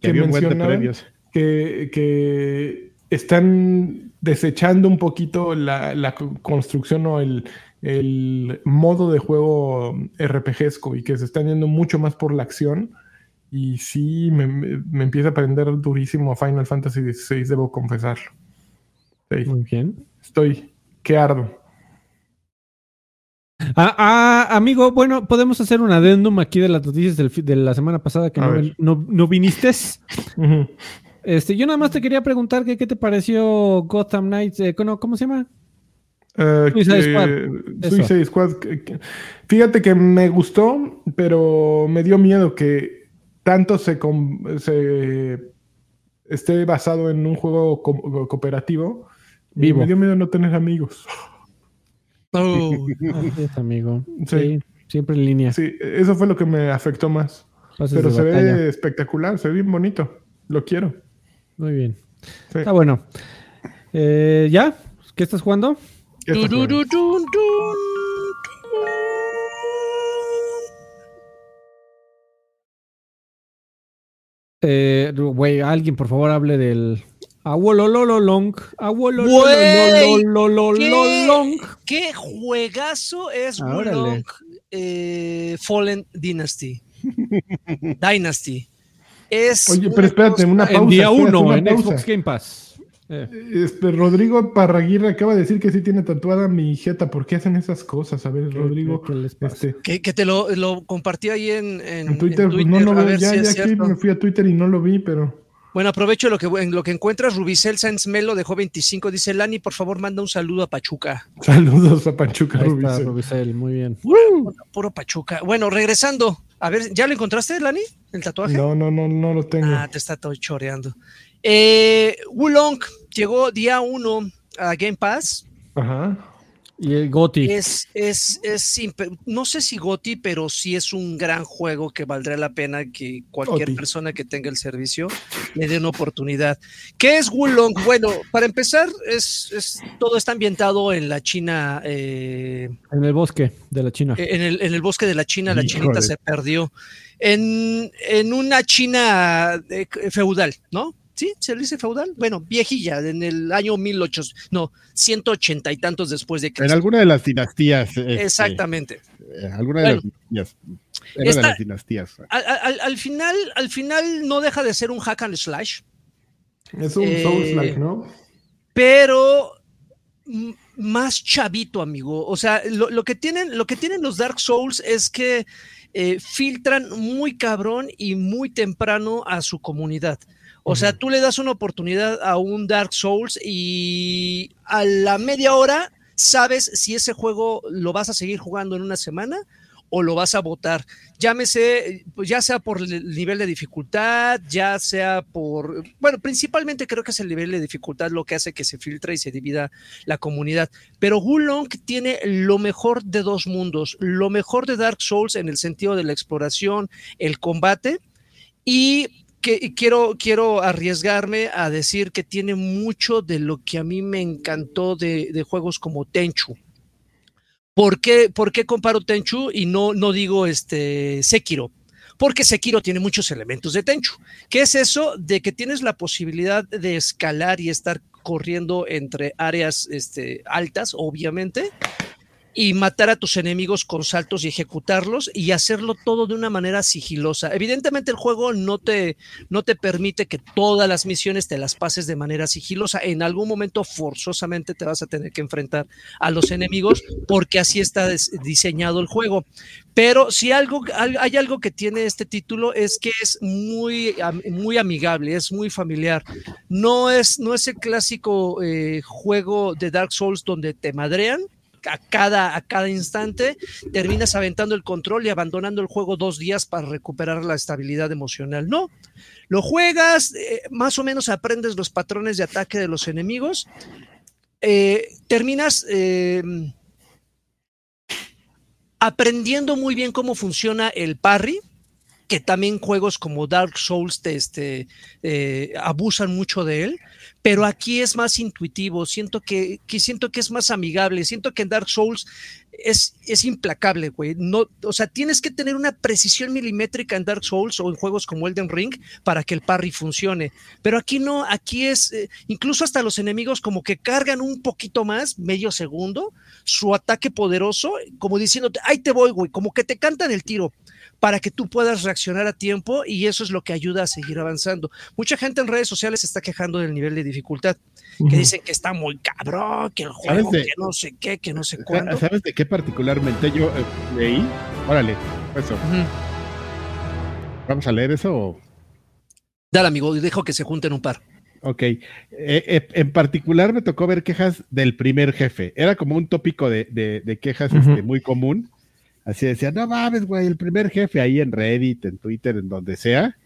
Speaker 2: que, había un buen de previos.
Speaker 4: Que, que, están desechando un poquito la, construcción o el, el, modo de juego RPGesco y que se están yendo mucho más por la acción y sí, me, empieza a aprender durísimo a Final Fantasy XVI, debo confesarlo.
Speaker 1: Muy bien.
Speaker 4: Estoy que ardo.
Speaker 1: Ah, ah, amigo, bueno, podemos hacer un adendum aquí de las noticias del, de la semana pasada que no, no, viniste. Este, yo nada más te quería preguntar que, qué te pareció Gotham Knights, eh, ¿cómo, se llama?
Speaker 4: Uh, Suicide Squad. Fíjate que me gustó, pero me dio miedo que tanto se, se esté basado en un juego cooperativo. Vivo. me dio miedo no tener amigos.
Speaker 1: Oh, amigo. Sí, siempre en línea.
Speaker 4: Sí, eso fue lo que me afectó más. Pero se ve espectacular, se ve bien bonito. Lo quiero.
Speaker 1: Muy bien. Está bueno. Eh, ¿Ya? ¿Qué estás jugando? Eh, güey, alguien por favor hable del Awololololong.
Speaker 3: Awolololololong. ¿Qué, ¿Qué juegazo es Wolong eh, Fallen Dynasty? Dynasty. Es
Speaker 4: Oye, pero espérate, una pausa.
Speaker 1: En día uno, en Xbox Game Pass.
Speaker 4: Eh. Este, Rodrigo Parraguirre acaba de decir que sí tiene tatuada mi jeta. ¿Por qué hacen esas cosas? A ver, Rodrigo.
Speaker 3: Este, que, te lo, lo, compartí ahí en,
Speaker 4: en, Twitter. no lo vi. Ya, ya aquí me fui a Twitter y no lo vi, pero.
Speaker 3: Bueno, aprovecho lo que, en lo que encuentras. Rubicel Sanz Melo dejó 25. Dice Lani, por favor, manda un saludo a Pachuca.
Speaker 4: Saludos a Pachuca,
Speaker 1: Rubicel. Muy bien.
Speaker 3: Puro Pachuca. Bueno, regresando. A ver, ¿ya lo encontraste, Lani? ¿El tatuaje?
Speaker 4: No, no, no, no lo tengo.
Speaker 3: Ah, te está todo choreando. Eh, Wulong llegó día uno a Game Pass.
Speaker 4: Ajá.
Speaker 1: Y el Goti.
Speaker 3: Es, es, es, no sé si Goti, pero sí es un gran juego que valdría la pena que cualquier persona que tenga el servicio le dé una oportunidad. ¿Qué es Wulong? Bueno, para empezar, es, todo está ambientado en la China. Eh,
Speaker 1: en el bosque de la China.
Speaker 3: En el, en el bosque de la China, la chinita se perdió. En, en una China eh, feudal, ¿no? ¿Sí? ¿Se le dice feudal? Bueno, viejilla, en el año 1800, no, 180 y tantos después de
Speaker 2: Cristo. En alguna de las dinastías.
Speaker 3: Este, Exactamente.
Speaker 2: Eh, alguna de las dinastías. de las dinastías.
Speaker 3: Al, final, al final no deja de ser un hack and slash.
Speaker 4: Es un eh, Souls-like, ¿no?
Speaker 3: Pero más chavito, amigo. O sea, lo, que tienen, lo que tienen los Dark Souls es que eh, filtran muy cabrón y muy temprano a su comunidad. O sea, tú le das una oportunidad a un Dark Souls y a la media hora sabes si ese juego lo vas a seguir jugando en una semana o lo vas a votar. Llámese, pues ya sea por el nivel de dificultad, ya sea por, bueno, principalmente creo que es el nivel de dificultad lo que hace que se filtre y se divida la comunidad. Pero Wulong tiene lo mejor de dos mundos, lo mejor de Dark Souls en el sentido de la exploración, el combate y quiero, quiero arriesgarme a decir que tiene mucho de lo que a mí me encantó de, juegos como Tenchu. ¿Por qué, ¿Por qué, comparo Tenchu y no, no digo este Sekiro? Porque Sekiro tiene muchos elementos de Tenchu. ¿Qué es eso? De que tienes la posibilidad de escalar y estar corriendo entre áreas este, altas, obviamente, y matar a tus enemigos con saltos y ejecutarlos y hacerlo todo de una manera sigilosa. Evidentemente el juego no te, no te permite que todas las misiones te las pases de manera sigilosa. En algún momento forzosamente te vas a tener que enfrentar a los enemigos porque así está diseñado el juego. Pero si algo, hay algo que tiene este título es que es muy, muy amigable, es muy familiar. No es, no es el clásico eh, juego de Dark Souls donde te madrean, a cada, a cada instante, terminas aventando el control y abandonando el juego dos días para recuperar la estabilidad emocional. No, lo juegas, eh, más o menos aprendes los patrones de ataque de los enemigos, eh, terminas em, aprendiendo muy bien cómo funciona el parry, que también juegos como Dark Souls te, este, eh, abusan mucho de él pero aquí es más intuitivo, siento que, siento que es más amigable, siento que en Dark Souls es, es implacable, güey. No, o sea, tienes que tener una precisión milimétrica en Dark Souls o en juegos como Elden Ring para que el parry funcione. Pero aquí no, aquí es, eh, incluso hasta los enemigos como que cargan un poquito más, medio segundo, su ataque poderoso, como diciéndote, ahí te voy, güey, como que te cantan el tiro para que tú puedas reaccionar a tiempo y eso es lo que ayuda a seguir avanzando. Mucha gente en redes sociales se está quejando del nivel de dificultad, que dicen que está muy cabrón, que el juego, que no sé qué, que no sé cuándo.
Speaker 2: ¿Sabes de qué particularmente yo eh, leí? Órale, eso. ¿Vamos a leer eso?
Speaker 3: Dale, amigo, dejo que se junten un par.
Speaker 2: Ok. Eh, eh, en particular me tocó ver quejas del primer jefe. Era como un tópico de, quejas este, muy común. Así decía, no mames, güey, el primer jefe ahí en Reddit, en Twitter, en donde sea.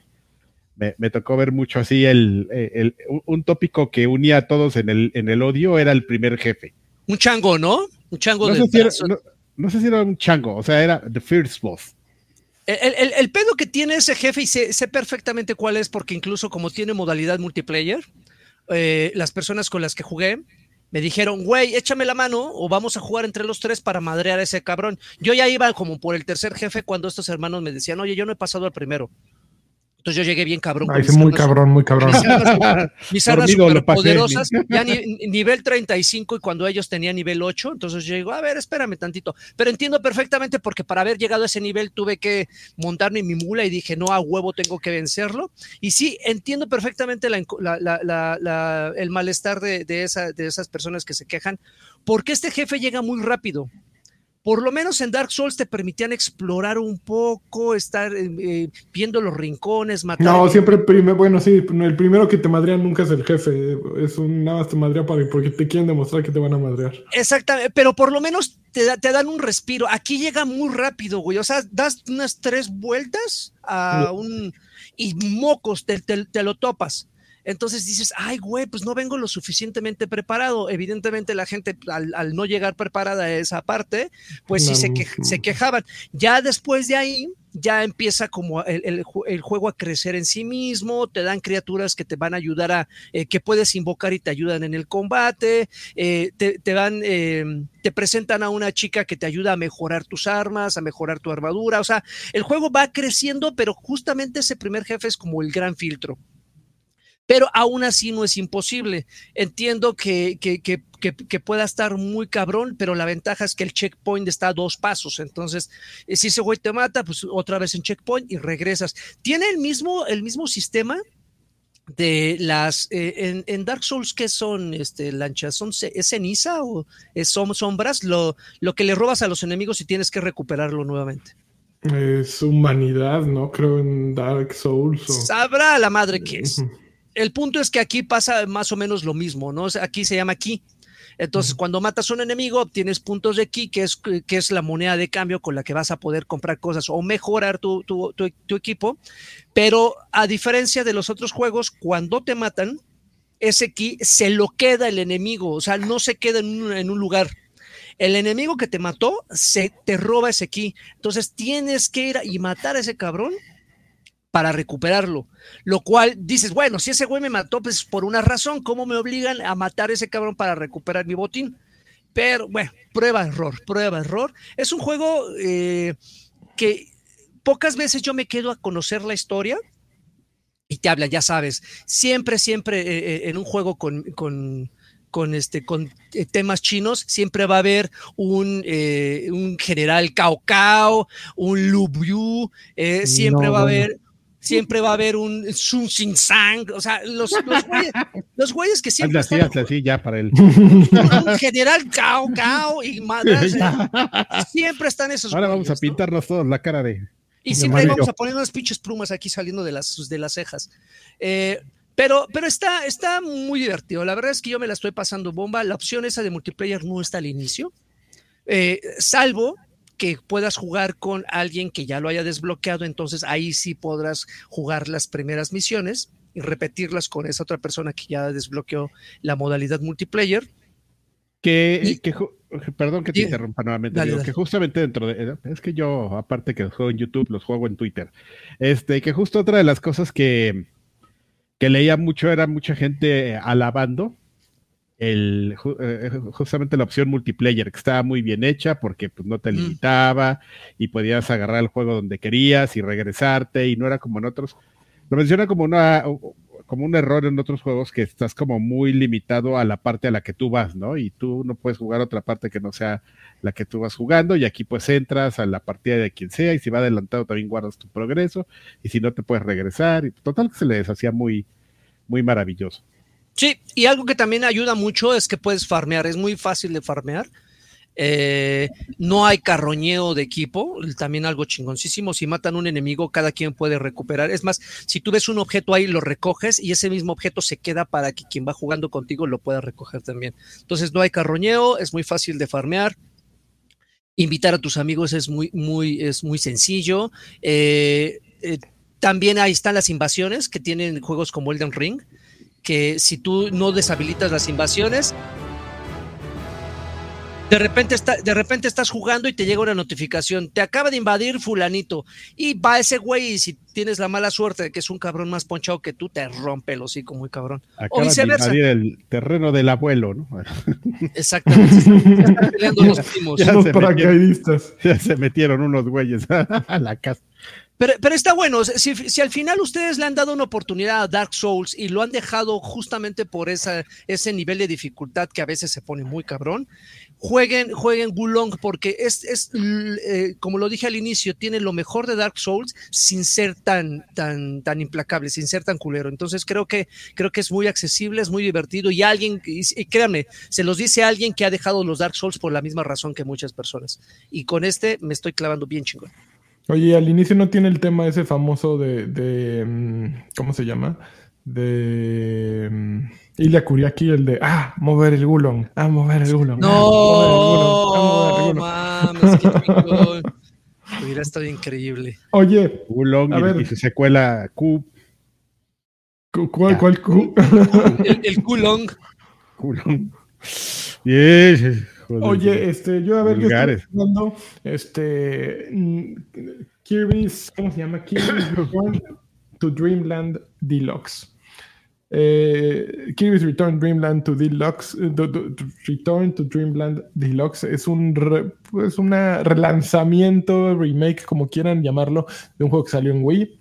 Speaker 2: Me, tocó ver mucho así el, un tópico que unía a todos en el, en el odio era el primer jefe.
Speaker 3: Un chango, ¿no? Un chango
Speaker 2: no
Speaker 3: de
Speaker 2: sé, si era, no, sé si era un chango, o sea, era The First Boss.
Speaker 3: El, pedo que tiene ese jefe, y sé, sé, perfectamente cuál es, porque incluso como tiene modalidad multiplayer, eh, las personas con las que jugué me dijeron, güey, échame la mano o vamos a jugar entre los tres para madrear a ese cabrón. Yo ya iba como por el tercer jefe cuando estos hermanos me decían, oye, yo no he pasado al primero. Entonces yo llegué bien cabrón.
Speaker 4: Ay, muy cabrón, muy cabrón.
Speaker 3: Mis armas, super poderosas, ya nivel 35 y cuando ellos tenían nivel 8, entonces yo digo, a ver, espérame tantito. Pero entiendo perfectamente porque para haber llegado a ese nivel tuve que montarme mi mula y dije, no, a huevo tengo que vencerlo. Y sí, entiendo perfectamente el malestar de, de esas personas que se quejan, porque este jefe llega muy rápido por lo menos en Dark Souls te permitían explorar un poco, estar eh, eh, viendo los rincones,
Speaker 4: matar. No, siempre, prime, bueno, sí, el primero que te madrean nunca es el jefe, es un nada más te madrea para, porque te quieren demostrar que te van a madrear.
Speaker 3: Exactamente, pero por lo menos te, te dan un respiro. Aquí llega muy rápido, güey, o sea, das unas tres vueltas a un... y mocos, te, te lo topas. Entonces dices, ay, güey, pues no vengo lo suficientemente preparado. Evidentemente la gente al, no llegar preparada a esa parte, pues sí se, se, quejaban. Ya después de ahí, ya empieza como el, juego a crecer en sí mismo, te dan criaturas que te van a ayudar a, eh, que puedes invocar y te ayudan en el combate, eh, te, dan, eh, te presentan a una chica que te ayuda a mejorar tus armas, a mejorar tu armadura, o sea, el juego va creciendo, pero justamente ese primer jefe es como el gran filtro pero aún así no es imposible. Entiendo que, que, pueda estar muy cabrón, pero la ventaja es que el checkpoint está a dos pasos. Entonces, eh, si ese güey te mata, pues otra vez en checkpoint y regresas. Tiene el mismo, el mismo sistema de las eh, en, Dark Souls que son este lanchas son es ceniza o son sombras lo, lo que le robas a los enemigos y tienes que recuperarlo nuevamente
Speaker 4: es humanidad no creo en Dark Souls
Speaker 3: sabrá la madre que es el punto es que aquí pasa más o menos lo mismo, ¿no? Aquí se llama ki. Entonces, cuando matas a un enemigo, obtienes puntos de ki, que es, que es la moneda de cambio con la que vas a poder comprar cosas o mejorar tu, equipo. Pero a diferencia de los otros juegos, cuando te matan, ese ki se lo queda el enemigo, o sea, no se queda en un, en un lugar. El enemigo que te mató se te roba ese ki. Entonces tienes que ir y matar a ese cabrón para recuperarlo. Lo cual dices, bueno, si ese güey me mató, pues por una razón, ¿cómo me obligan a matar a ese cabrón para recuperar mi botín? Pero bueno, prueba error, prueba error. Es un juego eh, que pocas veces yo me quedo a conocer la historia y te habla, ya sabes, siempre, siempre eh, eh, en un juego con, con este, con temas chinos, siempre va a haber un, un general Cao Cao, un Lu Bu, siempre va a haber siempre va a haber un Sun Sin Sang, o sea, los, los, güeyes, que siempre.
Speaker 2: Hazle así, así, ya para él.
Speaker 3: Un general Cao Cao y madre. siempre están esos.
Speaker 2: Ahora vamos a pintarnos todos la cara de.
Speaker 3: Y siempre vamos a poner unas pinches plumas aquí saliendo de las, de las cejas. Eh, pero, pero está, está muy divertido. La verdad es que yo me la estoy pasando bomba. La opción esa de multiplayer no está al inicio. Eh, salvo que puedas jugar con alguien que ya lo haya desbloqueado, entonces ahí sí podrás jugar las primeras misiones y repetirlas con esa otra persona que ya desbloqueó la modalidad multiplayer.
Speaker 2: Que, perdón que te interrumpa nuevamente, que justamente dentro de, es que yo, aparte que los juego en YouTube, los juego en Twitter, este, que justo otra de las cosas que, que leía mucho era mucha gente alabando el, eh, justamente la opción multiplayer, que estaba muy bien hecha porque pues, no te mm. limitaba y podías agarrar el juego donde querías y regresarte y no era como en otros. Lo menciona como, una, como un error en otros juegos que estás como muy limitado a la parte a la que tú vas, ¿no? Y tú no puedes jugar otra parte que no sea la que tú vas jugando y aquí pues entras a la partida de quien sea y si va adelantado también guardas tu progreso y si no te puedes regresar y total que se les hacía muy, muy maravilloso.
Speaker 3: Sí, y algo que también ayuda mucho es que puedes farmear, es muy fácil de farmear. Eh, no hay carroñeo de equipo, también algo chingoncísimo. Si matan un enemigo, cada quien puede recuperar. Es más, si tú ves un objeto ahí, lo recoges y ese mismo objeto se queda para que quien va jugando contigo lo pueda recoger también. Entonces no hay carroñeo, es muy fácil de farmear. Invitar a tus amigos es muy, muy, es muy sencillo. Eh, eh, también ahí están las invasiones que tienen juegos como Elden Ring, que si tú no deshabilitas las invasiones, de repente, está, de repente estás jugando y te llega una notificación, te acaba de invadir fulanito y va ese güey y si tienes la mala suerte de que es un cabrón más ponchado que tú, te rompe el hocico muy cabrón.
Speaker 2: o viceversa. De invadir el terreno del abuelo, ¿no?
Speaker 3: Exactamente. están peleando los primos.
Speaker 2: Ya, se metieron, ya se metieron unos güeyes a la casa.
Speaker 3: Pero, pero, está bueno, si, al final ustedes le han dado una oportunidad a Dark Souls y lo han dejado justamente por ese nivel de dificultad que a veces se pone muy cabrón, jueguen, jueguen Gulong porque es, es eh, como lo dije al inicio, tiene lo mejor de Dark Souls sin ser tan, tan, tan implacable, sin ser tan culero. Entonces creo que, creo que es muy accesible, es muy divertido y alguien, y, y créanme, se los dice alguien que ha dejado los Dark Souls por la misma razón que muchas personas. Y con este me estoy clavando bien chingón.
Speaker 4: Oye, al inicio no tiene el tema ese famoso de, de mm, ¿cómo se llama? De um, Ilya Kuriaki, el de, ah, mover el gulong, ah, mover el gulong.
Speaker 3: No, mames, qué Hubiera estado increíble.
Speaker 4: Oye,
Speaker 2: gulong a ver. y su secuela Q.
Speaker 4: ¿Cuál, cuál Q?
Speaker 3: El, el Kulong.
Speaker 2: Kulong. Yes.
Speaker 4: Oye, este, yo a ver, qué jugando, este, mm, Kirby's, ¿cómo se llama? Kirby's Return to Dreamland Deluxe. Eh, Kirby's Return Dreamland to Deluxe, eh, Return to Dreamland Deluxe es un pues una relanzamiento, remake, como quieran llamarlo, de un juego que salió en Wii,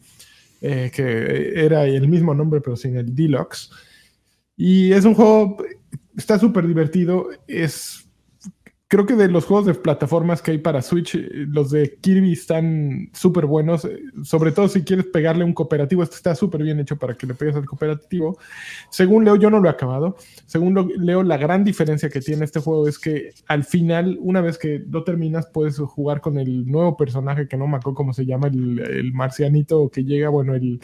Speaker 4: eh, que era el mismo nombre pero sin el Deluxe. Y es un juego, está súper divertido, es creo que de los juegos de plataformas que hay para Switch, eh, los de Kirby están súper buenos, eh, sobre todo si quieres pegarle un cooperativo, este está súper bien hecho para que le pegues al cooperativo. Según Leo, yo no lo he acabado, según Leo, la gran diferencia que tiene este juego es que al final, una vez que lo terminas, puedes jugar con el nuevo personaje, que no me acuerdo cómo se llama, el, marcianito que llega, bueno, el,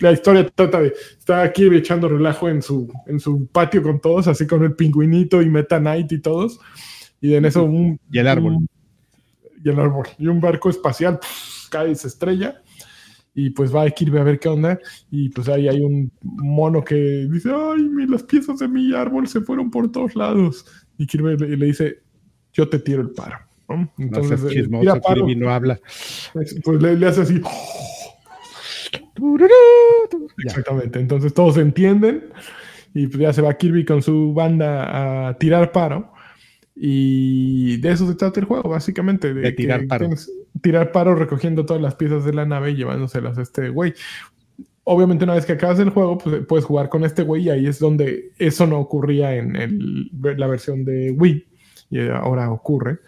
Speaker 4: la historia trata de está aquí echando relajo en su, en su patio con todos, así con el pingüinito y Meta Knight y todos. Y en eso un...
Speaker 2: Y el árbol.
Speaker 4: y el árbol. Y un barco espacial cae y se estrella. Y pues va a Kirby a ver qué onda. Y pues ahí hay un mono que dice, ay, las piezas de mi árbol se fueron por todos lados. Y Kirby le, dice, yo te tiro el paro.
Speaker 2: Entonces, no Kirby no habla.
Speaker 4: Pues le, hace así. Exactamente. Entonces todos entienden. Y pues ya se va Kirby con su banda a tirar paro. Y de eso se trata el juego, básicamente.
Speaker 2: De, tirar paro.
Speaker 4: Tirar paro recogiendo todas las piezas de la nave y llevándoselas a este güey. Obviamente, una vez que acabas el juego, pues, puedes jugar con este güey y ahí es donde eso no ocurría en el, la versión de Wii. Y ahora ocurre.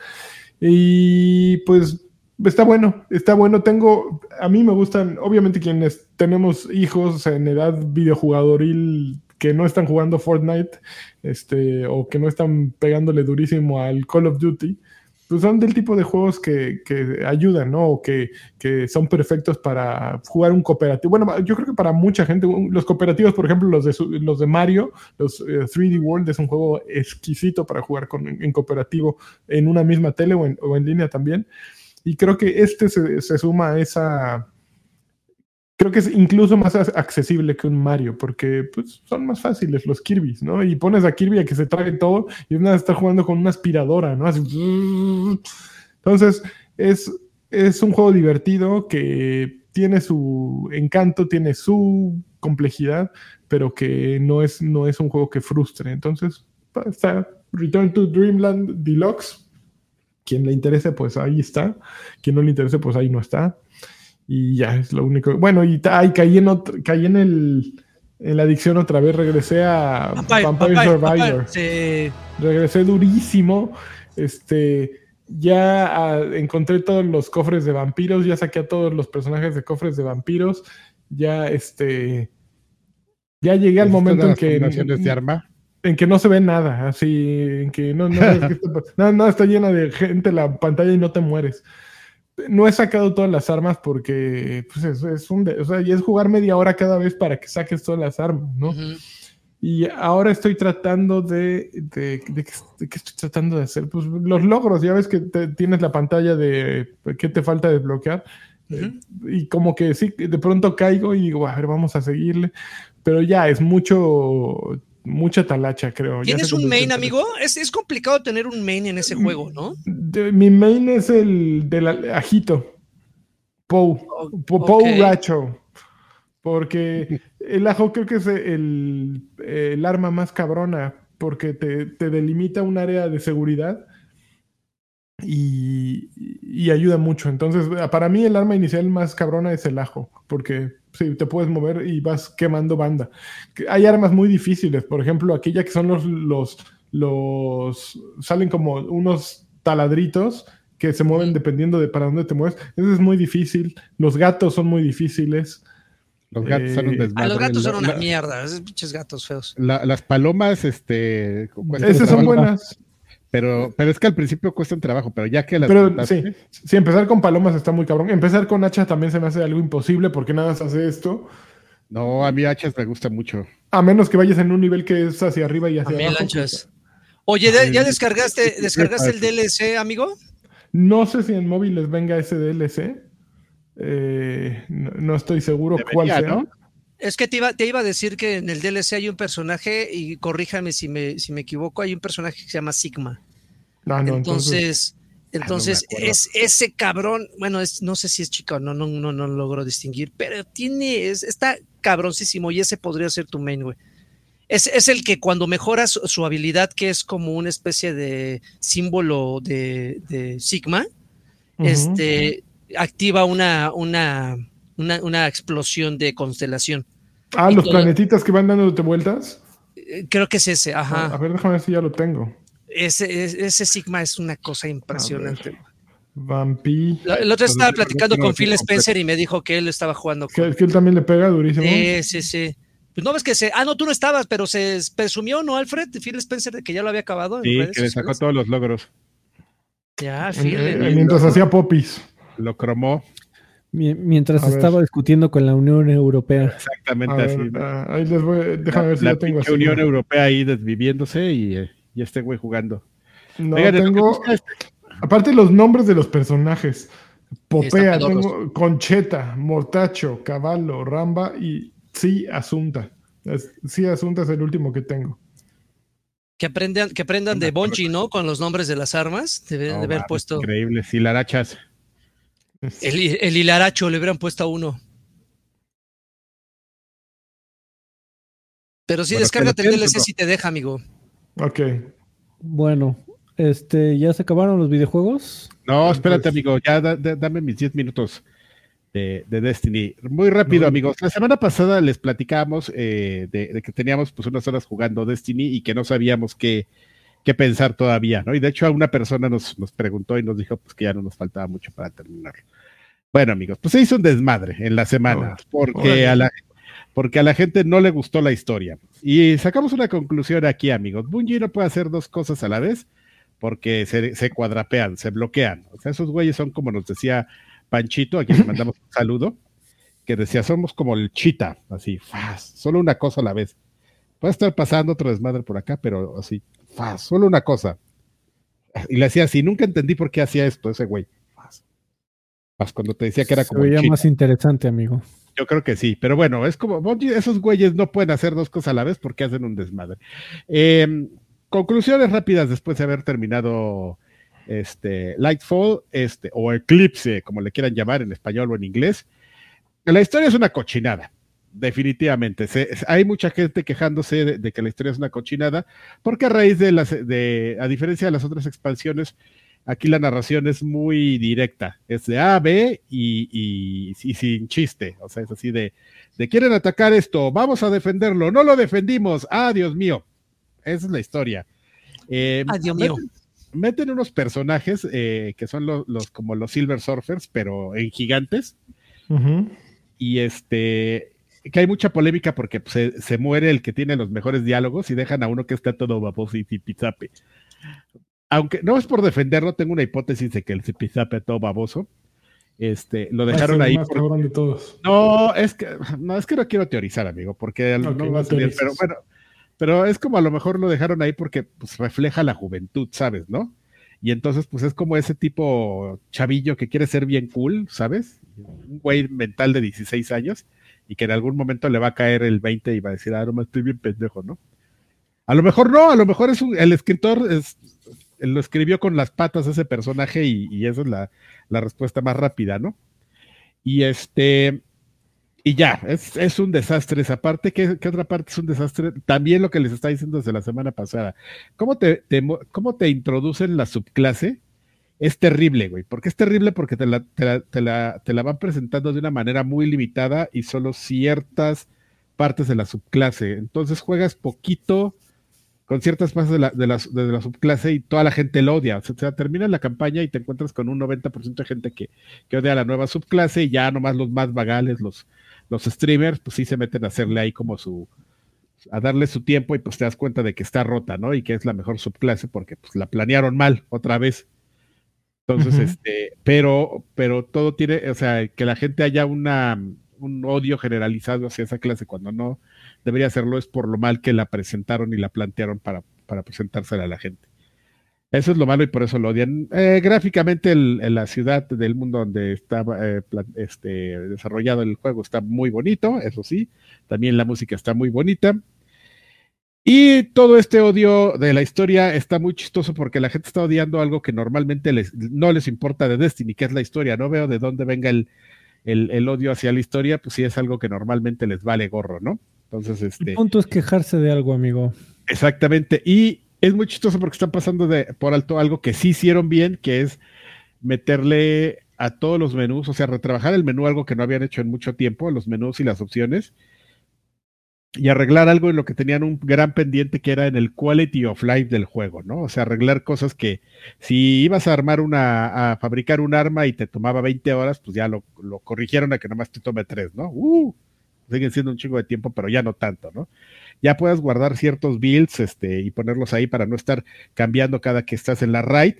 Speaker 4: Y pues está bueno, está bueno. Tengo, a mí me gustan, obviamente quienes tenemos hijos en edad videojugadoril que no están jugando Fortnite este, o que no están pegándole durísimo al Call of Duty, pues son del tipo de juegos que, ayudan, ¿no? O que, son perfectos para jugar un cooperativo. Bueno, yo creo que para mucha gente, los cooperativos, por ejemplo, los de, los de Mario, los 3D eh, World, es un juego exquisito para jugar en cooperativo en una misma tele o en, línea también. Y creo que este se suma a esa creo que es incluso más accesible que un Mario, porque pues, son más fáciles los Kirby's, ¿no? Y pones a Kirby a que se trague todo y una está jugando con una aspiradora, ¿no? Así, entonces, es, es un juego divertido que tiene su encanto, tiene su complejidad, pero que no es, no es un juego que frustre. Entonces, está Return to Dreamland Deluxe. Quien le interese, pues ahí está. Quien no le interese, pues ahí no está. Y ya es lo único. Bueno, y ay, caí en otro, caí en el en la adicción otra vez, regresé a Vampire, Survivor. Regresé durísimo. Este, ya ah, encontré todos los cofres de vampiros, ya saqué a todos los personajes de cofres de vampiros. Ya este ya llegué al momento en que
Speaker 2: de arma?
Speaker 4: en que no se ve nada, así, en que no, no, está, no, está llena de gente la pantalla y no te mueres. No he sacado todas las armas porque pues es, es un, o sea, y es jugar media hora cada vez para que saques todas las armas, ¿no? Y ahora estoy tratando de, de, de, ¿qué estoy tratando de hacer? Pues los logros, ya ves que tienes la pantalla de qué te falta desbloquear. y como que sí, de pronto caigo y digo, a ver, vamos a seguirle. Pero ya es mucho mucha talacha, creo.
Speaker 3: ¿Tienes un main, amigo? Es, es, complicado tener un main en ese juego, ¿no?
Speaker 4: mi main es el del ajito. Pou. Pou Racho. Porque el ajo creo que es el, el arma más cabrona. Porque te, te, delimita un área de seguridad. Y, y ayuda mucho. Entonces, para mí el arma inicial más cabrona es el ajo. Porque sí, te puedes mover y vas quemando banda. Hay armas muy difíciles, por ejemplo, aquella que son los, los, los, salen como unos taladritos que se mueven dependiendo de para dónde te mueves. Eso es muy difícil. Los gatos son muy difíciles.
Speaker 2: Los gatos son un eh,
Speaker 3: desmadre. Ah, los gatos son una mierda, esos pinches gatos feos.
Speaker 2: las palomas, este.
Speaker 4: Esas son buenas.
Speaker 2: Pero, pero es que al principio cuesta un trabajo, pero ya que las.
Speaker 4: Pero sí, sí, empezar con palomas está muy cabrón. Empezar con hachas también se me hace algo imposible porque nada se hace esto.
Speaker 2: No, a mí hachas me gusta mucho.
Speaker 4: A menos que vayas en un nivel que es hacia arriba y hacia abajo.
Speaker 3: Pues, Oye, ¿ya descargaste, descargaste el DLC, amigo?
Speaker 4: No sé si en móviles venga ese DLC. Eh, no, estoy seguro cuál sea. ¿no?
Speaker 3: Es que te iba, te iba, a decir que en el DLC hay un personaje, y corríjame si me, si me equivoco, hay un personaje que se llama Sigma. Entonces, entonces, ah, es ese cabrón, bueno, es, no sé si es chica o no, no, no, no logro distinguir, pero tiene, está cabroncísimo y ese podría ser tu main, güey. Es, es, el que cuando mejoras su, habilidad, que es como una especie de símbolo de, Sigma, este, activa una, una, una, explosión de constelación.
Speaker 4: Ah, los planetitas que van dándote vueltas.
Speaker 3: Eh, creo que es ese, ajá.
Speaker 4: A ver, déjame ver si ya lo tengo.
Speaker 3: Ese, ese Sigma es una cosa impresionante.
Speaker 4: Vampi.
Speaker 3: El otro estaba platicando con Phil Spencer y me dijo que él estaba jugando.
Speaker 4: Que, él también le pega durísimo.
Speaker 3: Sí, sí, sí. Pues no ves que se. Ah, no, tú no estabas, pero se presumió, ¿no, Alfred? Phil Spencer de que ya lo había acabado.
Speaker 2: Sí, que le sacó todos los logros.
Speaker 3: Ya, Phil. Eh,
Speaker 4: mientras hacía popis.
Speaker 2: Lo cromó.
Speaker 1: Mientras estaba discutiendo con la Unión Europea.
Speaker 2: Exactamente así.
Speaker 4: Ah, ahí les voy, déjame ver si la tengo
Speaker 2: así. Unión Europea ahí desviviéndose y, eh, y este güey jugando.
Speaker 4: No, tengo. Aparte los nombres de los personajes. Popea, tengo Concheta, Mortacho, Caballo, Ramba y Sí Asunta. sí Asunta es el último que tengo.
Speaker 3: Que aprendan, que aprendan de Bonchi, ¿no? Con los nombres de las armas. Deben de haber puesto.
Speaker 2: Increíble, Hilarachas.
Speaker 3: El, el hilaracho le hubieran puesto a uno. Pero sí, descárgate el DLC si te deja, amigo.
Speaker 4: Ok.
Speaker 1: Bueno, este, ¿ya se acabaron los videojuegos?
Speaker 2: No, espérate, amigo, ya dame mis 10 minutos de, Destiny. Muy rápido, amigos. La semana pasada les platicábamos eh, de, que teníamos pues unas horas jugando Destiny y que no sabíamos qué, qué pensar todavía, ¿no? Y de hecho, a una persona nos, nos preguntó y nos dijo pues que ya no nos faltaba mucho para terminar. Bueno, amigos, pues se hizo un desmadre en la semana, porque a la porque a la gente no le gustó la historia. Y sacamos una conclusión aquí, amigos. Bungie no puede hacer dos cosas a la vez porque se, cuadrapean, se bloquean. O sea, esos güeyes son como nos decía Panchito, a quien le mandamos un saludo, que decía, somos como el chita, así, faz, solo una cosa a la vez. Puede estar pasando otro desmadre por acá, pero así, faz, solo una cosa. Y le decía así, nunca entendí por qué hacía esto ese güey. Faz. Cuando te decía que era como...
Speaker 1: Se veía más interesante, amigo.
Speaker 2: Yo creo que sí, pero bueno, es como, esos güeyes no pueden hacer dos cosas a la vez porque hacen un desmadre. Em, conclusiones rápidas después de haber terminado este Lightfall, este, o Eclipse, como le quieran llamar en español o en inglés. La historia es una cochinada, definitivamente. hay mucha gente quejándose de, de, que la historia es una cochinada, porque a raíz de las, de, a diferencia de las otras expansiones, Aquí la narración es muy directa, es de A, B y, sin chiste, o sea, es así de, de quieren atacar esto, vamos a defenderlo, no lo defendimos, ah, Dios mío, esa es la historia.
Speaker 3: Eh, ah, Dios mío.
Speaker 2: Meten, unos personajes eh, que son los, como los Silver Surfers, pero en gigantes. Y este, que hay mucha polémica porque pues, se, muere el que tiene los mejores diálogos y dejan a uno que está todo baboso y zipizape. Aunque no es por defenderlo, tengo una hipótesis de que el zipizape todo baboso. Este, lo dejaron ahí. No, es que no es que no quiero teorizar, amigo, porque no va a salir, pero bueno, pero es como a lo mejor lo dejaron ahí porque pues, refleja la juventud, ¿sabes? ¿No? Y entonces, pues es como ese tipo chavillo que quiere ser bien cool, ¿sabes? Un güey mental de 16 años y que en algún momento le va a caer el 20 y va a decir, ah, no, estoy bien pendejo, ¿no? A lo mejor no, a lo mejor es un, el escritor es, lo escribió con las patas ese personaje y, esa es la, respuesta más rápida, ¿no? Y este, y ya, es, es un desastre esa parte. ¿Qué, ¿Qué, otra parte es un desastre? También lo que les está diciendo desde la semana pasada. ¿Cómo te, te, cómo te introducen la subclase? Es terrible, güey. porque es terrible? Porque te la, te, la, te, la, te la van presentando de una manera muy limitada y solo ciertas partes de la subclase. Entonces juegas poquito con ciertas partes de la, de la, de la subclase y toda la gente lo odia. O sea, termina la campaña y te encuentras con un 90% de gente que, que odia la nueva subclase y ya nomás los más vagales, los los streamers, pues sí se meten a hacerle ahí como su, a darle su tiempo y pues te das cuenta de que está rota, ¿no? Y que es la mejor subclase porque pues la planearon mal otra vez. Entonces, este, pero, pero todo tiene, o sea, que la gente haya una, un odio generalizado hacia esa clase cuando no debería hacerlo es por lo mal que la presentaron y la plantearon para, para presentársela a la gente. Eso es lo malo y por eso lo odian. Eh, gráficamente, la ciudad del mundo donde está eh, este, desarrollado el juego está muy bonito, eso sí. También la música está muy bonita. Y todo este odio de la historia está muy chistoso porque la gente está odiando algo que normalmente les, no les importa de Destiny, que es la historia. No veo de dónde venga el, el odio hacia la historia, pues sí es algo que normalmente les vale gorro, ¿no? Entonces, este.
Speaker 1: El punto es quejarse de algo, amigo.
Speaker 2: Exactamente. Y es muy chistoso porque están pasando de, por alto algo que sí hicieron bien, que es meterle a todos los menús, o sea, retrabajar el menú, algo que no habían hecho en mucho tiempo, los menús y las opciones, y arreglar algo en lo que tenían un gran pendiente que era en el quality of life del juego, ¿no? O sea, arreglar cosas que si ibas a armar una, a fabricar un arma y te tomaba 20 horas, pues ya lo, lo corrigieron a que nomás te tome 3, ¿no? Uh, siguen siendo un chingo de tiempo, pero ya no tanto, ¿no? ya puedas guardar ciertos builds este, y ponerlos ahí para no estar cambiando cada que estás en la raid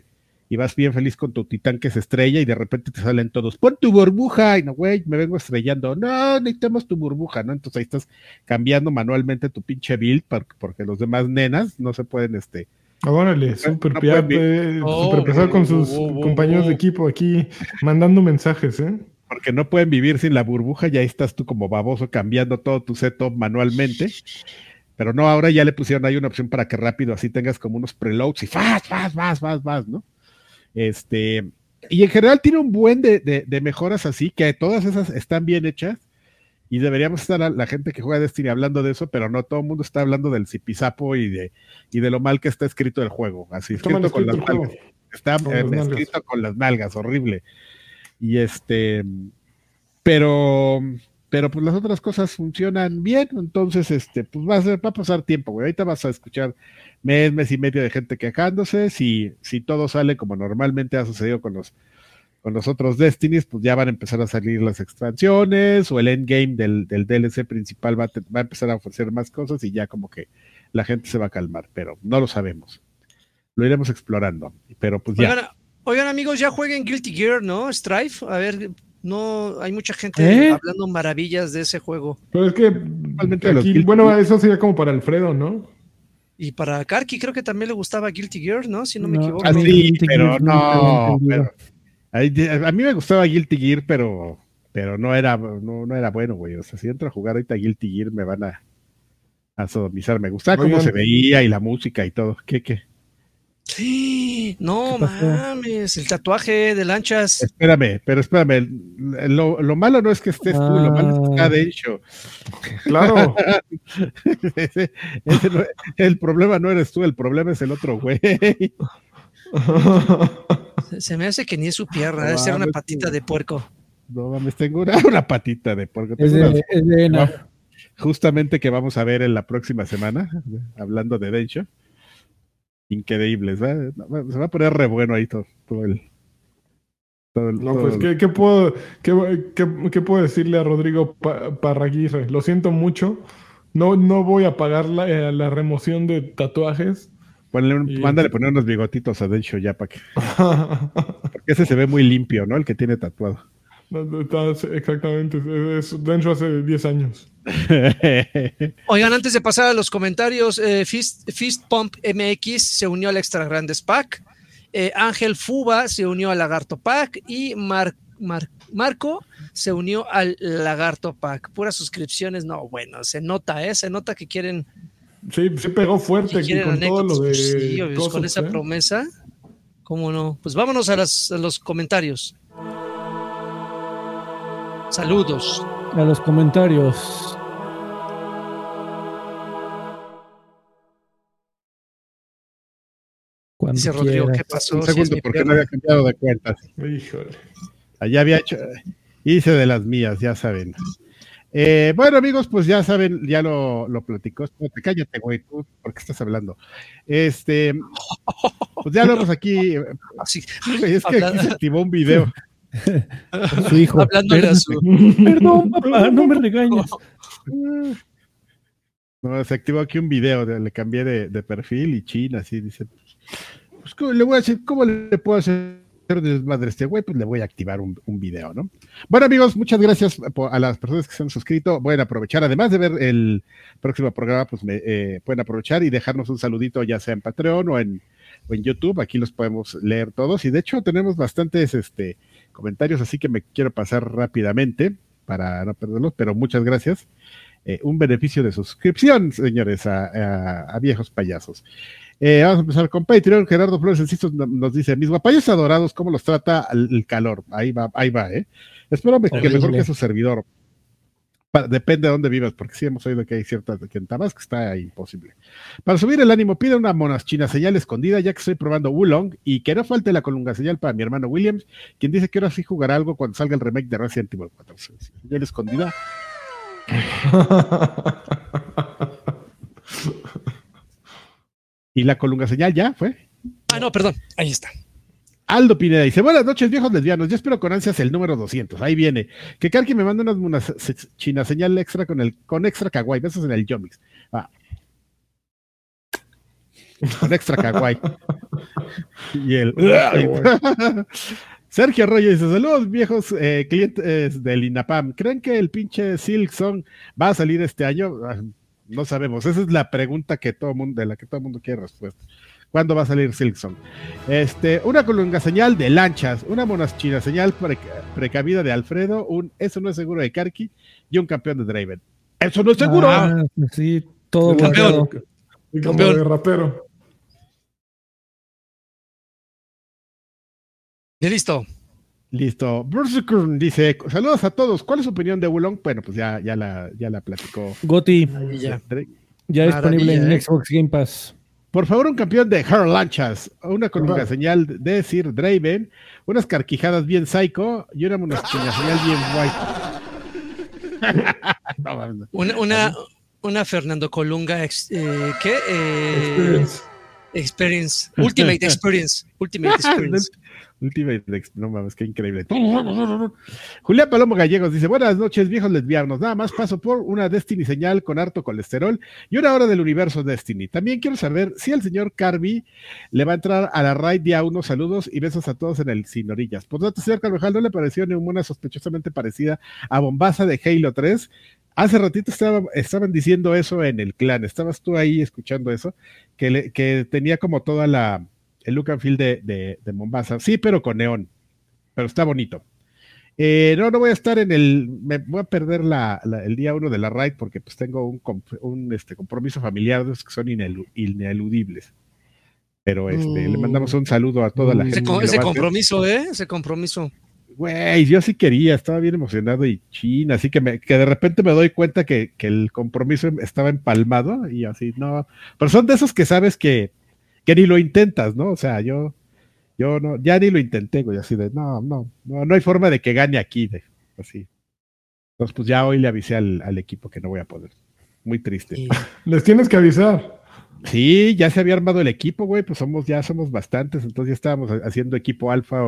Speaker 2: y vas bien feliz con tu titán que se estrella y de repente te salen todos, pon tu burbuja, y no, güey, me vengo estrellando, no, necesitamos tu burbuja, ¿no? Entonces ahí estás cambiando manualmente tu pinche build porque los demás nenas no se pueden, este...
Speaker 4: Órale, súper pesado con sus compañeros de equipo aquí mandando mensajes, ¿eh?
Speaker 2: Porque no pueden vivir sin la burbuja, y ahí estás tú como baboso cambiando todo tu setup manualmente. Pero no, ahora ya le pusieron ahí una opción para que rápido así tengas como unos preloads y fast, fast, fast, fast, fast, ¿no? Este, y en general tiene un buen de, de, mejoras así, que todas esas están bien hechas. Y deberíamos estar la, gente que juega Destiny hablando de eso, pero no todo el mundo está hablando del zipizapo y de, y de lo mal que está escrito el juego. Así, escrito con las nalgas. Está eh, escrito con las nalgas, horrible. Y este, pero pero pues las otras cosas funcionan bien, entonces este, pues va a, ser, va a pasar tiempo, güey. Ahorita vas a escuchar mes, mes y medio de gente quejándose. Si, si todo sale como normalmente ha sucedido con los, con los otros Destinies, pues ya van a empezar a salir las expansiones o el endgame del, del DLC principal va a, va a empezar a ofrecer más cosas y ya como que la gente se va a calmar, pero no lo sabemos. Lo iremos explorando, pero pues ya.
Speaker 3: Oigan amigos, ya jueguen Guilty Gear, ¿no? Strife, a ver, no hay mucha gente ¿Eh? hablando maravillas de ese juego.
Speaker 4: Pero es que bueno, eso sería como para Alfredo, ¿no?
Speaker 3: Y para Karki creo que también le gustaba Guilty Gear, ¿no? Si no, me equivoco.
Speaker 2: Ah, sí, pero no, a mí me gustaba Guilty Gear, pero pero no era no, no era bueno, güey. O sea, si entro a jugar ahorita Guilty Gear me van a, a sodomizar. Me gustaba cómo se veía y la música y todo. ¿Qué qué?
Speaker 3: Sí, no mames, el tatuaje de lanchas.
Speaker 2: Espérame, pero espérame, lo, lo malo no es que estés tú, lo malo es que está de hecho.
Speaker 4: Claro.
Speaker 2: el problema no eres tú, el problema es el otro güey.
Speaker 3: Se me hace que ni es su pierna, debe ser una patita de puerco.
Speaker 2: No mames, tengo una, patita de puerco. Justamente que vamos a ver en la próxima semana, hablando de Dencho increíbles. Se va a poner re bueno ahí todo, el,
Speaker 4: no, pues, ¿qué, puedo, qué, puedo decirle a Rodrigo Parraguirre? Lo siento mucho. No, no voy a pagar la, eh, la remoción de tatuajes.
Speaker 2: Mándale poner unos bigotitos a Densho ya para que. Porque ese se ve muy limpio, ¿no? El que tiene tatuado.
Speaker 4: exactamente. Es, Densho hace 10 años.
Speaker 3: Oigan, antes de pasar a los comentarios, eh, Fist, Pump MX se unió al Extra Grandes Pack. Eh, Ángel Fuba se unió al Lagarto Pack y Marco se unió al Lagarto Pack. Puras suscripciones, no, bueno, se nota, ¿eh? Se nota que quieren.
Speaker 4: Sí, se pegó fuerte con todo lo de.
Speaker 3: Con esa ¿eh? promesa. ¿Cómo no? Pues vámonos a, a los comentarios. Saludos.
Speaker 1: A los comentarios.
Speaker 3: Dice Rodrigo, ¿qué pasó?
Speaker 2: Un segundo, porque no había cambiado de cuentas.
Speaker 4: Híjole.
Speaker 2: Allá había hecho, hice de las mías, ya saben. Eh, bueno, amigos, pues ya saben, ya lo, lo platicó. Cállate, güey, tú, ¿por qué estás hablando? Este, pues ya hablamos aquí. Así, es que aquí se activó un video.
Speaker 1: su hijo.
Speaker 3: Hablándole a su.
Speaker 1: Perdón, papá, no me regañes.
Speaker 2: No, se activó aquí un video, le cambié de, de perfil y China, así dice pues, le voy a decir, ¿cómo le puedo hacer desmadre este güey? Pues le voy a activar un, video, ¿no? Bueno, amigos, muchas gracias a las personas que se han suscrito. Pueden aprovechar, además de ver el próximo programa, pues me, eh, pueden aprovechar y dejarnos un saludito, ya sea en Patreon o en, en YouTube. Aquí los podemos leer todos. Y de hecho, tenemos bastantes este, comentarios, así que me quiero pasar rápidamente para no perderlos, pero muchas gracias. Eh, un beneficio de suscripción, señores, a viejos payasos. Eh, vamos a empezar con Patreon. Gerardo Flores Enciso nos dice: Mis guapayos adorados, ¿cómo los trata el calor? Ahí va, ahí va, ¿eh? Espero que mejor que su servidor. depende de dónde vivas, porque sí hemos oído que hay ciertas que en Tabasco está imposible. Para subir el ánimo, pide una china señal escondida, ya que estoy probando Wulong y que no falte la colunga señal para mi hermano Williams, quien dice que ahora sí jugará algo cuando salga el remake de Resident Evil 4. Señal escondida. ¿Y la colunga señal ya fue?
Speaker 3: Ah, no, perdón, ahí está.
Speaker 2: Aldo Pineda dice, buenas noches viejos lesbianos, yo espero con ansias el número 200, ahí viene. Que Karki me manda una, china señal extra con el con extra kawaii, besos en el Yomix. Ah. Con extra kawaii. y el... Sergio Arroyo dice, saludos viejos eh, clientes del INAPAM, ¿creen que el pinche Silk Song va a salir este año? No sabemos. Esa es la pregunta que todo mundo, de la que todo el mundo quiere respuesta. ¿Cuándo va a salir Silkson? Este, una colunga señal de lanchas, una monaschina señal precavida de Alfredo, un eso no es seguro de Karki y un campeón de Draven. Eso no es seguro.
Speaker 1: Ah, sí, todo
Speaker 4: campeón. campeón de rapero.
Speaker 3: Y listo.
Speaker 2: Listo. Berserker dice: Saludos a todos. ¿Cuál es su opinión de Wulong? Bueno, pues ya, ya, la, ya la platicó.
Speaker 1: Goti. Ya, ya disponible en ¿eh? Xbox Game Pass.
Speaker 2: Por favor, un campeón de Her Lanchas, una con una señal de Sir Draven, unas carquijadas bien psycho y una, una señal bien
Speaker 3: white. una, una, una, Fernando Colunga, eh, ¿qué? Eh, experience. Ultimate Experience. Ultimate Experience.
Speaker 2: Ultimate no mames, qué increíble. Julián Palomo Gallegos dice: Buenas noches, viejos lesbianos. Nada más paso por una Destiny señal con harto colesterol y una hora del universo Destiny. También quiero saber si el señor Carby le va a entrar a la raid día unos saludos y besos a todos en el Sin Orillas. Por tanto, señor Carvajal, ¿no le pareció ninguna sospechosamente parecida a Bombaza de Halo 3? Hace ratito estaban diciendo eso en el clan. ¿Estabas tú ahí escuchando eso? Que, que tenía como toda la el look and feel de, de, Mombasa. Sí, pero con neón. Pero está bonito. Eh, no, no voy a estar en el. Me voy a perder el día uno de la ride porque pues tengo un, este, compromiso familiar de esos que son ineludibles. Pero este, le mandamos un saludo a toda la gente.
Speaker 3: Ese compromiso, ¿eh? Ese compromiso.
Speaker 2: Güey, yo sí quería, estaba bien emocionado y china, así que, me, que de repente me doy cuenta que, que el compromiso estaba empalmado y así, no. Pero son de esos que sabes que, que ni lo intentas, ¿no? O sea, yo, yo no, ya ni lo intenté, güey, así de, no, no, no, no hay forma de que gane aquí, de, así. Entonces, pues ya hoy le avisé al, equipo que no voy a poder. Muy triste.
Speaker 4: Les tienes que avisar.
Speaker 2: Sí, ya se había armado el equipo, güey, pues somos, ya somos bastantes, entonces ya estábamos haciendo equipo alfa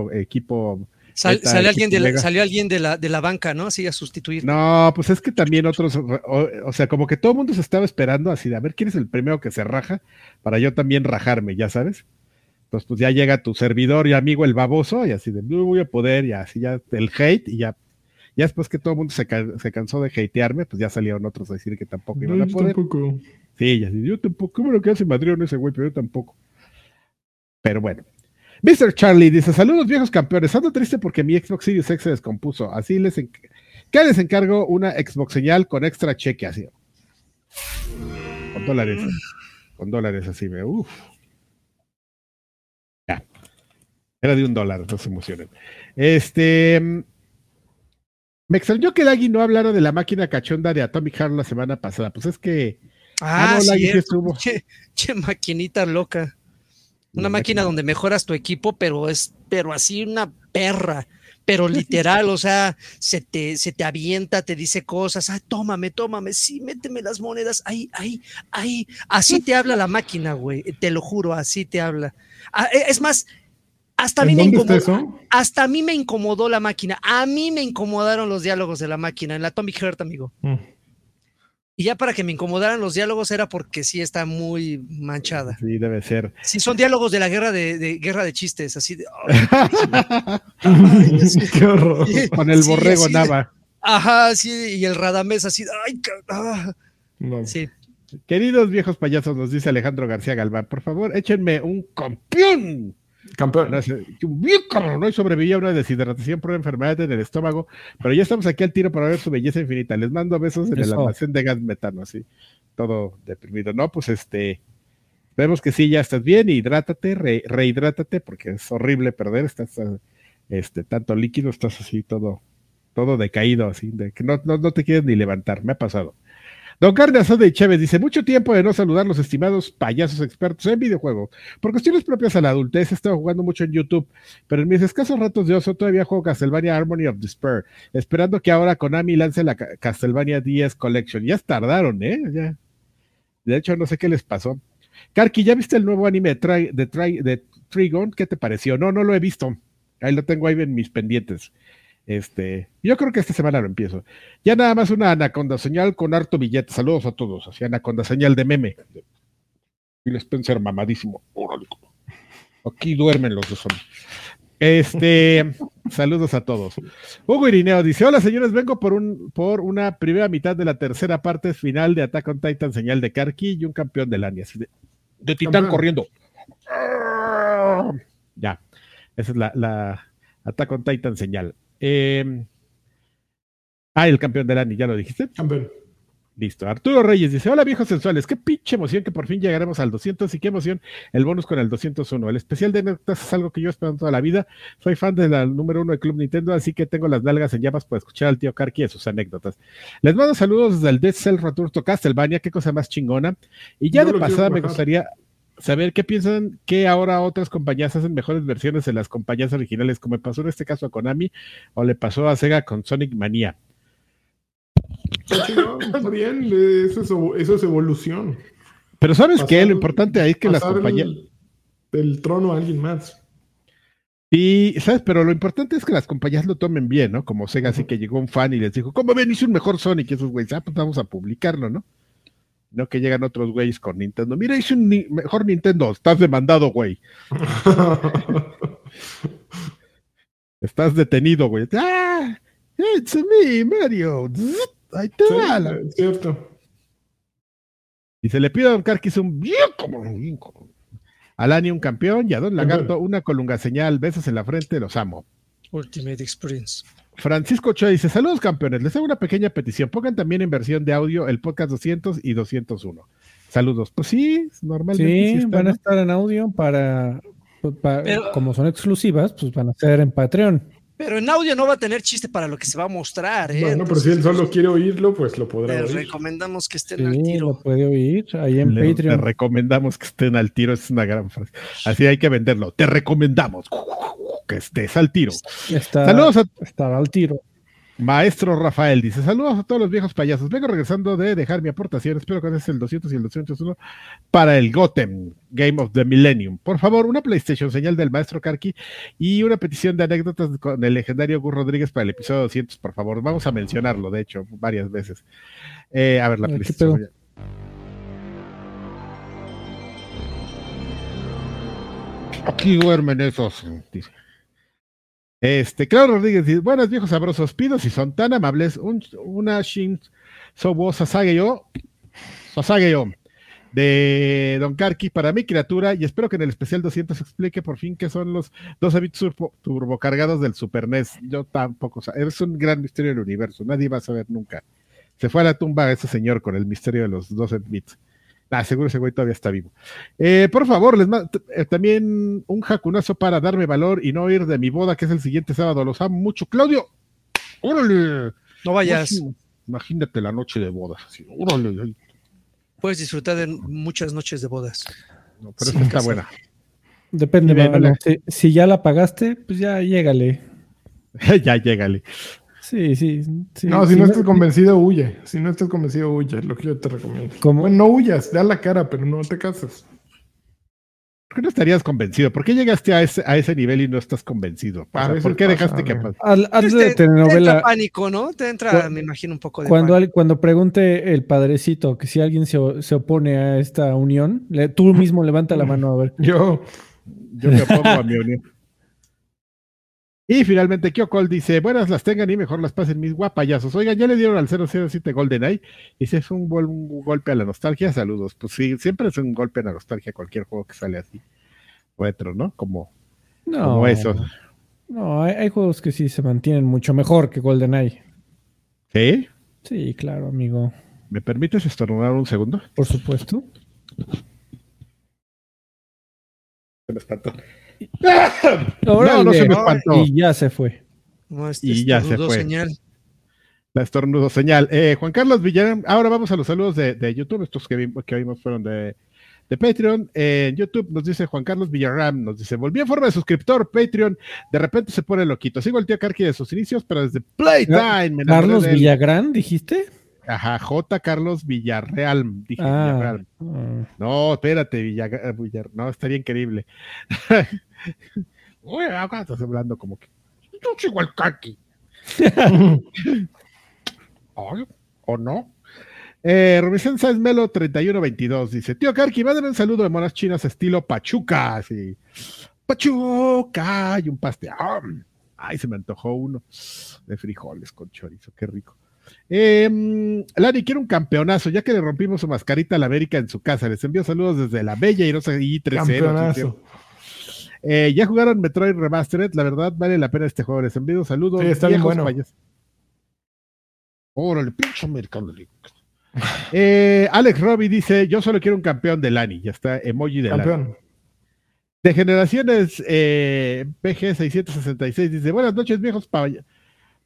Speaker 3: sale alguien de la, salió alguien de la, de la banca, ¿no? Así a sustituir.
Speaker 2: No, pues es que también otros, o, sea, como que todo el mundo se estaba esperando así de a ver quién es el primero que se raja para yo también rajarme, ya sabes. Entonces, pues ya llega tu servidor y amigo el baboso, y así de no voy a poder, y así ya el hate, y ya, ya después que todo el mundo se, se cansó de hatearme, pues ya salieron otros a decir que tampoco iban a poder. Tampoco. Sí, ya, yo tampoco, ¿cómo lo que hace Madrid ese güey? Pero yo tampoco. Pero bueno, Mr. Charlie dice: Saludos, viejos campeones. Ando triste porque mi Xbox Series X se descompuso. Así les, ¿Qué les encargo una Xbox señal con extra cheque así. Con dólares. Con dólares así, me. Uf. Ya. Era de un dólar, no se emocionen. Este. Me extrañó que Daggy no hablara de la máquina cachonda de Atomic Heart la semana pasada. Pues es que.
Speaker 3: Ah, ah no, sí, estuvo. che, maquinita loca. Una máquina donde mejoras tu equipo, pero es, pero así una perra, pero literal, o sea, se te, se te avienta, te dice cosas, ah, tómame, tómame, sí, méteme las monedas, ahí, ahí, ahí, así te habla la máquina, güey, te lo juro, así te habla. Ah, e, es más, hasta a mí me incomodó, hasta a mí me incomodó la máquina, a mí me incomodaron los diálogos de la máquina en la Atomic Heart, amigo. Mm. Y ya para que me incomodaran los diálogos era porque sí está muy manchada.
Speaker 2: Sí, debe ser.
Speaker 3: Sí, son diálogos de la guerra de, guerra de chistes, así de.
Speaker 2: Qué horror. Con el borrego nava.
Speaker 3: ajá, sí, y el radamés así. Ay, ah. Sí.
Speaker 2: Queridos viejos payasos, nos dice Alejandro García Galván, por favor, échenme un campeón
Speaker 4: Campeón.
Speaker 2: No sobreviví a una deshidratación por enfermedad en el estómago, pero ya estamos aquí al tiro para ver su belleza infinita. Les mando besos en el almacén de gas metano, así, todo deprimido. No, pues este, vemos que sí, ya estás bien, hidrátate, rehidrátate, porque es horrible perder, estás este, tanto líquido, estás así todo, todo decaído, así, de que no, no, no te quieres ni levantar, me ha pasado. Don Carlos de Chévez dice: Mucho tiempo de no saludar los estimados payasos expertos en videojuegos. Por cuestiones propias a la adultez, he estado jugando mucho en YouTube, pero en mis escasos ratos de oso todavía juego Castlevania Harmony of Despair, esperando que ahora Konami lance la Castlevania 10 Collection. Ya tardaron, ¿eh? Ya. De hecho, no sé qué les pasó. Karki, ¿ya viste el nuevo anime de, de Trigon? ¿Qué te pareció? No, no lo he visto. Ahí lo tengo ahí en mis pendientes. Este, yo creo que esta semana lo empiezo. Ya nada más una anaconda señal con harto billete. Saludos a todos. Así anaconda señal de meme. Y les Spencer mamadísimo. Aquí duermen los dos Este, saludos a todos. Hugo Irineo dice: Hola señores, vengo por un por una primera mitad de la tercera parte final de Attack on Titan, señal de Karki y un campeón de Lania. De, de Titán corriendo. Ya. Esa es la, la Attack on Titan señal. Eh, ah, el campeón del año, ya lo dijiste.
Speaker 4: Campeón.
Speaker 2: Listo. Arturo Reyes dice: Hola viejos sensuales, qué pinche emoción que por fin llegaremos al 200 y qué emoción el bonus con el 201. El especial de anécdotas es algo que yo espero toda la vida. Soy fan de la número uno de Club Nintendo, así que tengo las nalgas en llamas para escuchar al tío Karki y sus anécdotas. Les mando saludos desde el Dead Cell Return to Castlevania, qué cosa más chingona. Y ya de pasada me gustaría saber qué piensan que ahora otras compañías hacen mejores versiones de las compañías originales, como pasó en este caso a Konami o le pasó a Sega con Sonic Mania.
Speaker 4: Está bien, eso es, evolución.
Speaker 2: Pero sabes que lo importante ahí es que las compañías...
Speaker 4: Del trono a alguien más.
Speaker 2: Y, ¿sabes? Pero lo importante es que las compañías lo tomen bien, ¿no? Como Sega, así que llegó un fan y les dijo, ¿cómo ven? Hice un mejor Sonic. Y esos güeyes, ah, pues vamos a publicarlo, ¿no? No que llegan otros güeyes con Nintendo. Mira, hice un mejor Nintendo. Estás demandado, güey. Estás detenido, güey. ¡Ah! It's me, Mario. Ahí te va. cierto. Y se le pide a Don Carquis un bien como Alani un campeón y a Don Lagarto una colunga señal, besos en la frente, los amo.
Speaker 3: Ultimate Experience.
Speaker 2: Francisco Ochoa dice: Saludos campeones, les hago una pequeña petición. Pongan también en versión de audio el podcast 200 y 201. Saludos. Pues sí, normalmente.
Speaker 1: Sí, van a estar en audio para, pues, como son exclusivas, pues van a ser en Patreon.
Speaker 3: Pero en audio no va a tener chiste para lo que se va a mostrar, ¿eh?
Speaker 4: Bueno, pero si él solo quiere oírlo, pues lo podrá
Speaker 3: oír. recomendamos que estén al tiro.
Speaker 1: lo puede oír ahí en Patreon.
Speaker 2: Te recomendamos que estén al tiro, es una gran frase. Así hay que venderlo. Te recomendamos que estés al tiro.
Speaker 1: Saludos a... Estar al tiro.
Speaker 2: Maestro Rafael dice: Saludos a todos los viejos payasos. Vengo regresando de dejar mi aportación. Espero que es el 200 y el 201 para el Gotham Game of the Millennium. Por favor, una PlayStation señal del maestro Karki y una petición de anécdotas con el legendario Gus Rodríguez para el episodio 200, por favor. Vamos a mencionarlo, de hecho, varias veces. Eh, a ver, la PlayStation. Aquí duermen esos. Dice. Este, Claudio Rodríguez dice, buenas viejos sabrosos, pido si son tan amables, un, una Shin Sobo Sasageyo, Sasageyo, de Don Karki para mi criatura, y espero que en el especial 200 explique por fin qué son los dos hábitos turbo, turbocargados del Super NES. Yo tampoco, es un gran misterio del universo, nadie va a saber nunca. Se fue a la tumba ese señor con el misterio de los 12 bits. Ah, seguro ese güey todavía está vivo. Eh, por favor, les mando eh, también un jacunazo para darme valor y no ir de mi boda, que es el siguiente sábado. Los amo mucho. Claudio, órale.
Speaker 3: No vayas.
Speaker 2: Imagínate la noche de bodas. órale.
Speaker 3: Puedes disfrutar de muchas noches de bodas.
Speaker 2: No, pero esta está buena.
Speaker 1: Depende, si, si, ya la pagaste, pues ya llégale.
Speaker 2: ya llégale.
Speaker 1: Sí, sí,
Speaker 4: No, si, no, estás convencido, huye. Si no estás convencido, huye. lo que yo te recomiendo. Bueno, no huyas, da la cara, pero no te cases.
Speaker 2: ¿Por qué no estarías convencido? ¿Por qué llegaste a ese, a ese nivel y no estás convencido? ¿Por qué dejaste que pase?
Speaker 1: Al, antes
Speaker 3: de
Speaker 1: telenovela.
Speaker 3: Te entra pánico, ¿no? Te entra, me imagino, un poco de
Speaker 1: cuando, pánico. cuando pregunte el padrecito que si alguien se, se opone a esta unión, le, tú mismo levanta la mano a ver.
Speaker 4: Yo.
Speaker 2: Yo me opongo a mi unión. Y finalmente Kyokol dice, buenas las tengan y mejor las pasen mis guapayazos. Oigan, ya le dieron al 007 GoldenEye si es un, un, golpe a la nostalgia, saludos. Pues sí, siempre es un golpe a la nostalgia cualquier juego que sale así. Retro, ¿no? Como, no, como eso.
Speaker 1: No, hay, hay, juegos que sí se mantienen mucho mejor que GoldenEye.
Speaker 2: ¿Sí?
Speaker 1: Sí, claro, amigo.
Speaker 2: ¿Me permites estornudar un segundo?
Speaker 1: Por supuesto.
Speaker 2: Se me espantó.
Speaker 1: no, no se me espantó. Y ya se fue.
Speaker 3: No, este
Speaker 2: y ya se fue.
Speaker 3: Señal.
Speaker 2: La estornudo señal. Eh, Juan Carlos Villarán, ahora vamos a los saludos de, de YouTube. Estos que, vimos, que vimos fueron de, de Patreon. Eh, en YouTube nos dice Juan Carlos Villarram, nos dice, volví en forma de suscriptor, Patreon, de repente se pone loquito. Sigo el tío Karki de sus inicios, pero desde Playtime.
Speaker 1: ¿Carlos Villagrán, dijiste?
Speaker 2: Ajá, J. Carlos Villarreal. Dije
Speaker 1: ah,
Speaker 2: Villarreal.
Speaker 1: Ah.
Speaker 2: No, espérate, Villar, Villar, no, estaría increíble. Uy, acá estás hablando como que. Yo sigo el Karki. ¿O no? Eh, Rubicén Sáenz Melo 3122 dice: Tío Karki, mándame un saludo de monas chinas estilo Pachuca. Sí. Pachuca y un pastel. Ay, se me antojó uno de frijoles con chorizo, qué rico. Eh, Lani, quiero un campeonazo, ya que le rompimos su mascarita a la América en su casa. Les envío saludos desde la bella y no sé, y 3 eh, ya jugaron Metroid Remastered, la verdad vale la pena este juego. Les envío saludos.
Speaker 4: Sí, está bien bueno.
Speaker 2: Órale, pinche americano. Eh, Alex Robbie dice: Yo solo quiero un campeón de Lani. Ya está, emoji de
Speaker 4: campeón.
Speaker 2: Lani. De generaciones eh, PG666 dice: Buenas noches, viejos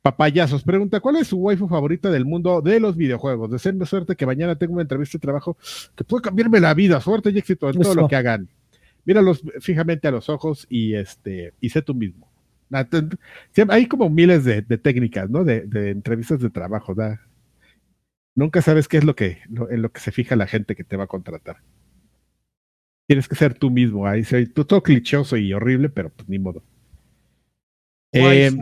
Speaker 2: papayazos. Pregunta: ¿Cuál es su waifu favorita del mundo de los videojuegos? Deseenme suerte que mañana tengo una entrevista de trabajo que puede cambiarme la vida. Suerte y éxito en todo
Speaker 1: Eso.
Speaker 2: lo que hagan. Míralos fijamente a los ojos y este y sé tú mismo. Hay como miles de, de técnicas, ¿no? De, de, entrevistas de trabajo. ¿da? Nunca sabes qué es lo que, lo, en lo que se fija la gente que te va a contratar. Tienes que ser tú mismo. Ahí soy tú todo clichoso y horrible, pero pues ni modo. Eh,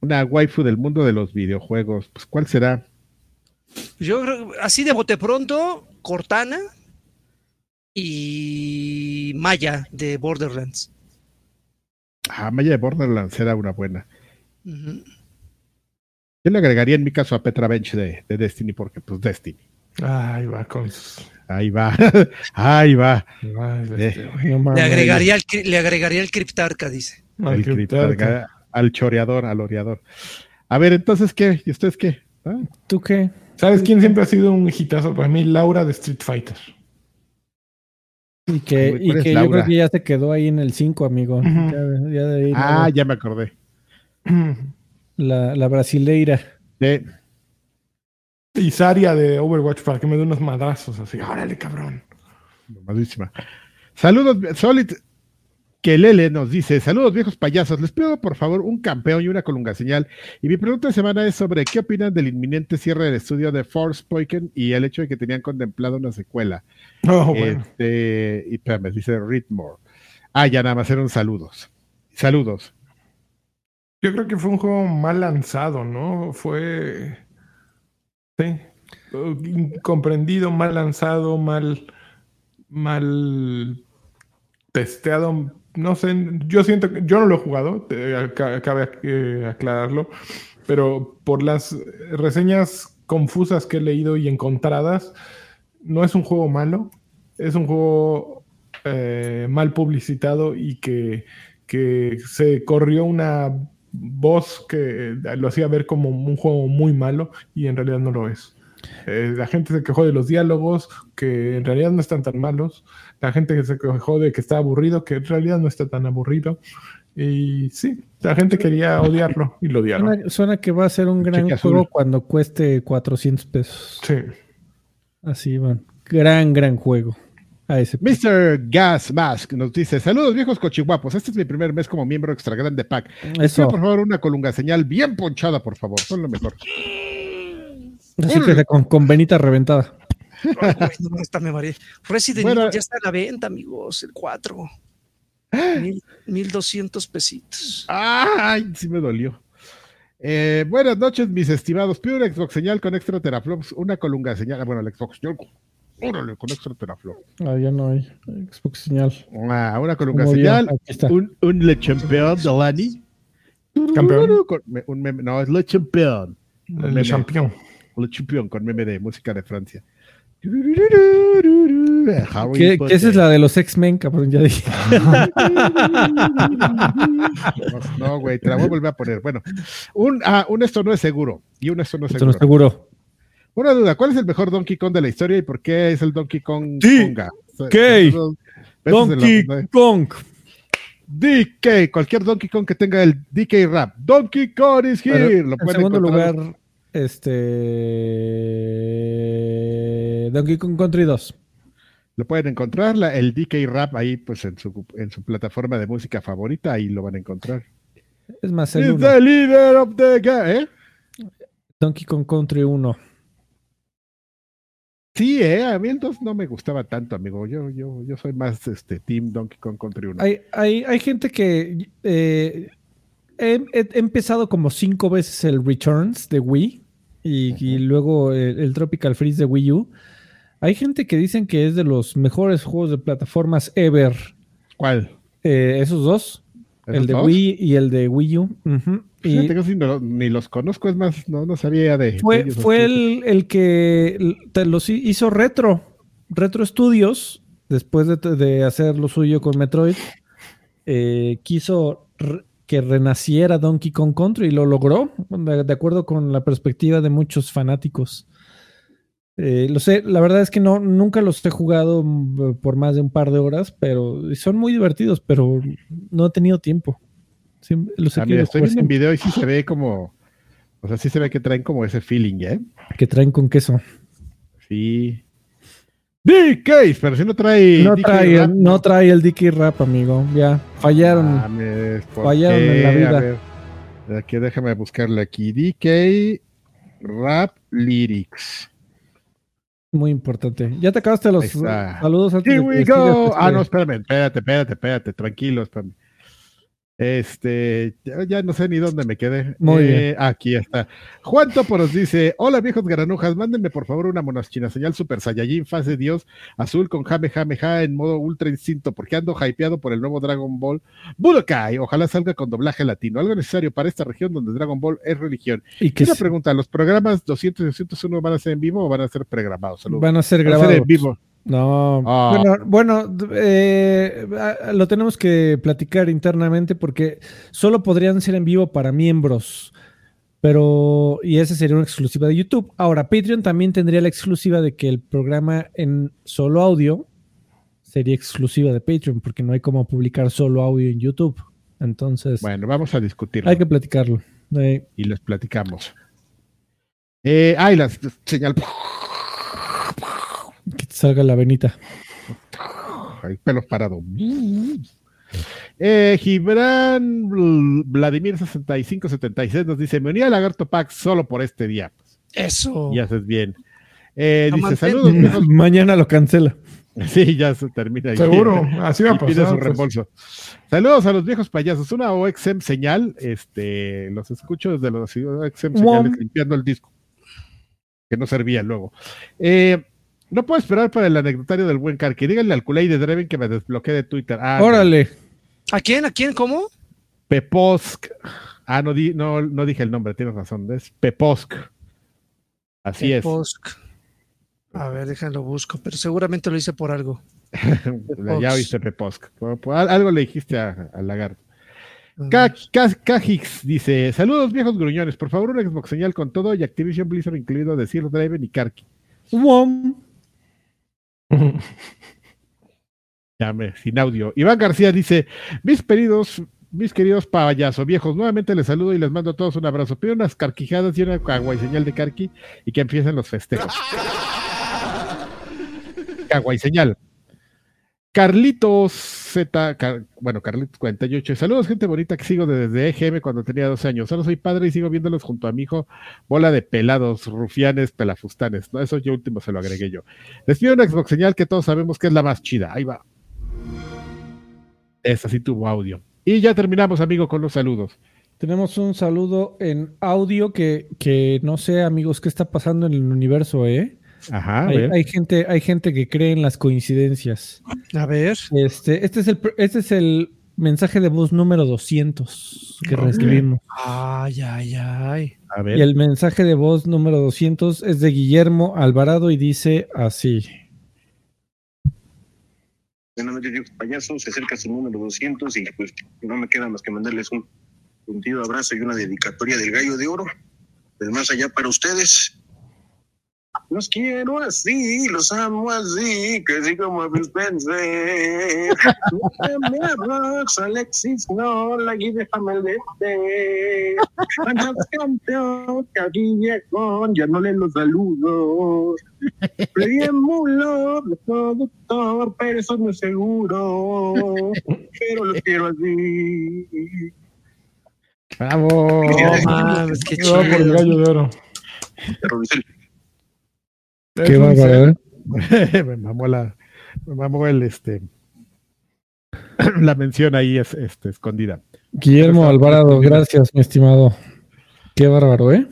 Speaker 2: una waifu del mundo de los videojuegos. Pues, ¿cuál será?
Speaker 3: Yo creo, así de bote pronto, Cortana y Maya de Borderlands.
Speaker 2: Ah, Maya de Borderlands era una buena.
Speaker 3: Uh -huh.
Speaker 2: Yo le agregaría en mi caso a Petra Bench de, de Destiny, porque pues Destiny.
Speaker 4: Ahí va con
Speaker 2: Ahí va, ahí va.
Speaker 4: Ay,
Speaker 2: Eh,
Speaker 3: Le agregaría el, le agregaría el Cryptarca, dice.
Speaker 2: el criptarca, al choreador, al oreador. A ver, entonces, ¿qué? ¿Y ustedes qué? ¿Ah?
Speaker 1: ¿Tú qué?
Speaker 4: ¿Sabes quién siempre ha sido un hitazo para mí? Laura de Street Fighter.
Speaker 1: Y que, y que yo creo que ya se quedó ahí en el 5, amigo.
Speaker 4: Ujú.
Speaker 1: Ya- ya de ahí
Speaker 2: Ah, ya me acordé.
Speaker 1: la, la brasileira.
Speaker 2: De,
Speaker 4: Y Saria de Overwatch para que me dé unos madrazos así. Órale, cabrón.
Speaker 2: Mamadísima. Saludos, Solid. Que Lele nos dice, saludos viejos payasos, les pido por favor un campeón y una colunga señal. Y mi pregunta de semana es sobre qué opinan del inminente cierre del estudio de Force Poiken y el hecho de que tenían contemplado una secuela.
Speaker 4: Oh, bueno.
Speaker 2: Este, y espérame, dice Ritmore. Ah, ya nada más eran saludos. Saludos.
Speaker 4: Yo creo que fue un juego mal lanzado, ¿no? Fue. Sí. Incomprendido, mal lanzado, mal. mal testeado no sé, yo siento que yo no lo he jugado, cabe eh, aclararlo, pero por las reseñas confusas que he leído y encontradas, no es un juego malo, es un juego eh, mal publicitado y que, que se corrió una voz que lo hacía ver como un juego muy malo y en realidad no lo es. Eh, la gente se quejó de los diálogos, que en realidad no están tan malos. La gente que se quejó de que está aburrido, que en realidad no está tan aburrido. Y sí, la gente quería odiarlo y lo odiaron.
Speaker 1: Suena, que va a ser un gran juego cuando cueste 400 pesos.
Speaker 4: Sí.
Speaker 1: Así van. Gran, gran juego. A ese
Speaker 2: Mr. Gas Mask nos dice: Saludos, viejos cochihuapos. Este es mi primer mes como miembro extra grande pack. Eso. por favor, una colunga señal bien ponchada, por favor. Son lo mejor.
Speaker 1: Así que con, con venita reventada.
Speaker 3: Resident Evil ya está a la venta, amigos, el 4. Mil, 1200 pesitos.
Speaker 2: Ay, sí me dolió. Eh, buenas noches, mis estimados. Pido una Xbox señal con extra teraflops, una colunga señal. Ah, bueno, el Xbox señal. Órale, con extra teraflops.
Speaker 1: Ah, ya no hay Xbox señal.
Speaker 2: Ah, una colunga señal. Un, un Le Champion de Lani.
Speaker 4: Campeón.
Speaker 2: Un meme, no, es Le Champion.
Speaker 4: Le Champion.
Speaker 2: Le Champion con meme de música de Francia.
Speaker 1: ¿Qué, esa es la de los X-Men, cabrón? Ya dije.
Speaker 2: no, güey, te la voy a volver a poner. Bueno, un, ah, un esto no es seguro. Y un esto no es
Speaker 1: seguro. No es seguro.
Speaker 2: Una duda, ¿cuál es el mejor Donkey Kong de la historia y por qué es el Donkey Kong
Speaker 1: sí. Donkey Kong.
Speaker 2: DK, cualquier Donkey Kong que tenga el DK rap. Donkey Kong is here.
Speaker 1: Lo en segundo lugar, este. Donkey Kong Country 2.
Speaker 2: Lo pueden encontrar, el DK Rap ahí, pues en su, en su plataforma de música favorita, ahí lo van a encontrar.
Speaker 1: Es más, el
Speaker 2: the leader of the game, ¿eh?
Speaker 1: Donkey Kong Country 1.
Speaker 2: Sí, eh, a mí entonces no me gustaba tanto, amigo. Yo, yo, yo soy más este Team Donkey Kong Country 1.
Speaker 1: Hay, hay, hay gente que eh, he, empezado como cinco veces el Returns de Wii y, luego el, Tropical Freeze de Wii U. Hay gente que dicen que es de los mejores juegos de plataformas ever.
Speaker 2: ¿Cuál?
Speaker 1: Eh, esos dos. El de Wii y el de Wii U.
Speaker 2: ni los conozco, es más, no, no sabía de.
Speaker 1: Fue, fue el, el, que te los hizo Retro, Retro Studios, después de, hacer lo suyo con Metroid. Eh, quiso que renaciera Donkey Kong Country y lo logró, de, acuerdo con la perspectiva de muchos fanáticos. Eh, lo sé, la verdad es que no, nunca los he jugado mm, por más de un par de horas, pero son muy divertidos, pero no he tenido tiempo.
Speaker 2: los he estoy viendo en video y sí se ve como, o sea, sí se ve que traen como ese feeling, ¿eh?
Speaker 1: Que traen con queso.
Speaker 2: Sí. DK, pero si no trae.
Speaker 1: No, trae, no trae el DK Rap, amigo. Ya, fallaron. fallaron en la vida.
Speaker 2: aquí déjame buscarle aquí. DK Rap Lyrics.
Speaker 1: Muy importante. Ya te acabaste los saludos
Speaker 2: antes Here we go. Ah, no, espérame, espérate, espérate, espérate, tranquilo, espérame. Este, ya, no sé ni dónde me quedé.
Speaker 1: Muy bien. Eh,
Speaker 2: aquí está. Juan Topo nos dice: Hola viejos granujas, mándenme por favor una monaschina señal Super Saiyajin, fase Dios, azul con Jame Jame Ja en modo ultra instinto, porque ando hypeado por el nuevo Dragon Ball Budokai. Ojalá salga con doblaje latino, algo necesario para esta región donde Dragon Ball es religión. Y que una pregunta: ¿los programas 200 y 201 van a ser en vivo o van a ser pregrabados?
Speaker 1: Van a ser grabados. en vivo. No, ah. bueno, bueno eh, lo tenemos que platicar internamente porque solo podrían ser en vivo para miembros, pero y esa sería una exclusiva de YouTube. Ahora, Patreon también tendría la exclusiva de que el programa en solo audio sería exclusiva de Patreon porque no hay como publicar solo audio en YouTube. Entonces,
Speaker 2: bueno, vamos a discutirlo.
Speaker 1: Hay que platicarlo.
Speaker 2: Y les platicamos. Eh, ay, la señal.
Speaker 1: Que te salga la venita.
Speaker 2: Hay pelos parados. Eh, Gibran Vladimir 6576 nos dice: Me uní a Lagarto Pack solo por este día.
Speaker 3: Eso.
Speaker 2: Y haces bien. Eh, dice: Saludos.
Speaker 1: Mañana lo cancela.
Speaker 2: Sí, ya se termina.
Speaker 4: Seguro, así va a pasar.
Speaker 2: su pues. reembolso. Saludos a los viejos payasos. Una OXM señal. Este, los escucho desde los OXM señales limpiando el disco. Que no servía luego. Eh, no puedo esperar para el anecdotario del buen Karki. Díganle al culé de Dreven que me desbloquee de Twitter.
Speaker 1: Ah, Órale.
Speaker 3: ¿A quién? ¿A quién? ¿Cómo?
Speaker 2: Peposk. Ah, no, di, no, no dije el nombre, tienes razón. Es Peposk. Así Peposk. es.
Speaker 3: A ver, déjalo busco, pero seguramente lo hice por algo.
Speaker 2: ya oíste Peposk. algo le dijiste al lagarto. Cajix dice: Saludos viejos gruñones. Por favor, una Xbox señal con todo y Activision Blizzard incluido de Zero Driven y Karki. WOM. Llame, sin audio. Iván García dice: Mis queridos, mis queridos payasos viejos, nuevamente les saludo y les mando a todos un abrazo. Pido unas carquijadas y una y señal de carqui y que empiecen los festejos. y señal. Carlitos Z, bueno, Carlitos 48. Saludos, gente bonita que sigo desde EGM cuando tenía 12 años. Solo soy padre y sigo viéndolos junto a mi hijo, bola de pelados, rufianes, pelafustanes. ¿no? Eso yo último se lo agregué yo. Les pido una Xbox señal que todos sabemos que es la más chida. Ahí va. Esa sí tuvo audio. Y ya terminamos, amigo, con los saludos.
Speaker 1: Tenemos un saludo en audio que, que no sé, amigos, qué está pasando en el universo, ¿eh?
Speaker 2: Ajá,
Speaker 1: hay, gente, hay gente que cree en las coincidencias.
Speaker 3: A ver.
Speaker 1: Este, este, es, el, este es el mensaje de voz número 200 que recibimos.
Speaker 3: Ay, ay, ay.
Speaker 1: A ver. Y el mensaje de voz número 200 es de Guillermo Alvarado y dice así.
Speaker 5: Buenas noches, payaso. Se acerca su número 200 y pues no me queda más que mandarles un sentido abrazo y una dedicatoria del gallo de oro. Del más allá para ustedes. Los quiero así, los amo así, que así como a Spencer. No me arrojes, Alexis, no, la guía déjame el este. Andas campeón, aquí viejo, ya no le los saludos. Pedí mulo, de productor, pero eso no es seguro. Pero los quiero así.
Speaker 2: Bravo.
Speaker 3: qué chido. por gallo de oro.
Speaker 2: Qué bárbaro, ¿eh? me mamó la, me mamó el este la mención ahí es este, escondida.
Speaker 1: Guillermo Alvarado, gracias, mi estimado. Qué bárbaro, ¿eh?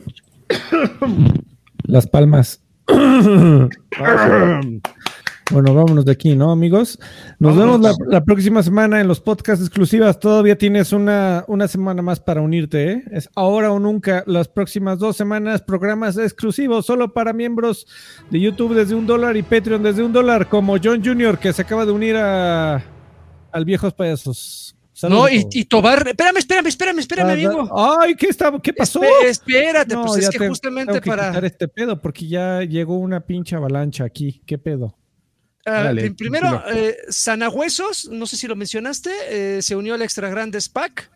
Speaker 1: Las palmas. Bueno, vámonos de aquí, ¿no, amigos? Nos vemos la, próxima semana en los podcasts exclusivas. Todavía tienes una, una semana más para unirte, ¿eh? Es ahora o nunca. Las próximas dos semanas, programas exclusivos solo para miembros de YouTube desde un dólar y Patreon desde un dólar, como John Jr., que se acaba de unir a, al Viejos Payasos.
Speaker 3: No, y, y, Tobar, espérame, espérame, espérame, espérame, ah, amigo.
Speaker 1: Ay, ¿qué, está, qué pasó?
Speaker 3: espérate, pues es que justamente para.
Speaker 1: este pedo, porque ya llegó una pinche avalancha aquí. ¿Qué pedo?
Speaker 3: Ah, primero, eh, Sanahuesos, no sé si lo mencionaste, eh, se unió al Extra Grande SPAC.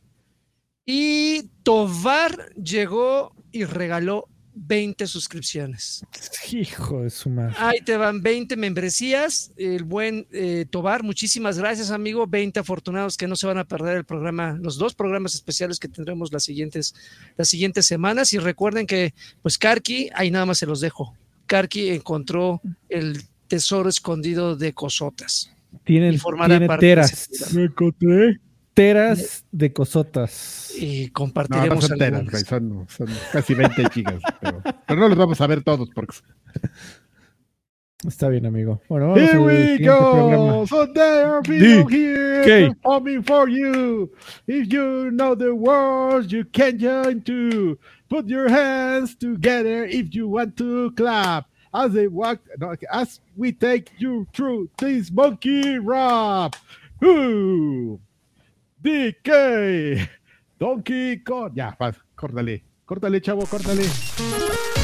Speaker 3: Y Tovar llegó y regaló 20 suscripciones.
Speaker 1: Hijo de su madre.
Speaker 3: Ahí te van 20 membresías. El buen eh, Tobar, muchísimas gracias, amigo. 20 afortunados que no se van a perder el programa, los dos programas especiales que tendremos las siguientes, las siguientes semanas. Y recuerden que, pues, Karki, ahí nada más se los dejo. Karki encontró el tesoro escondido de cosotas.
Speaker 1: Tienen, tiene teras.
Speaker 2: Me encontré
Speaker 1: teras de cosotas.
Speaker 3: Y compartiremos
Speaker 2: no, son, teras, son, casi 20 gigas, pero, pero, no los vamos a ver todos porque...
Speaker 1: Está bien, amigo. Bueno,
Speaker 2: vamos here we go. Programa. So there are people here performing for you. If you know the words, you can join too. Put your hands together if you want to clap. As they walk, as we take you through this monkey rap. Ooh, DK, Donkey Kong. Ya, córtale, córtale, chavo, córtale.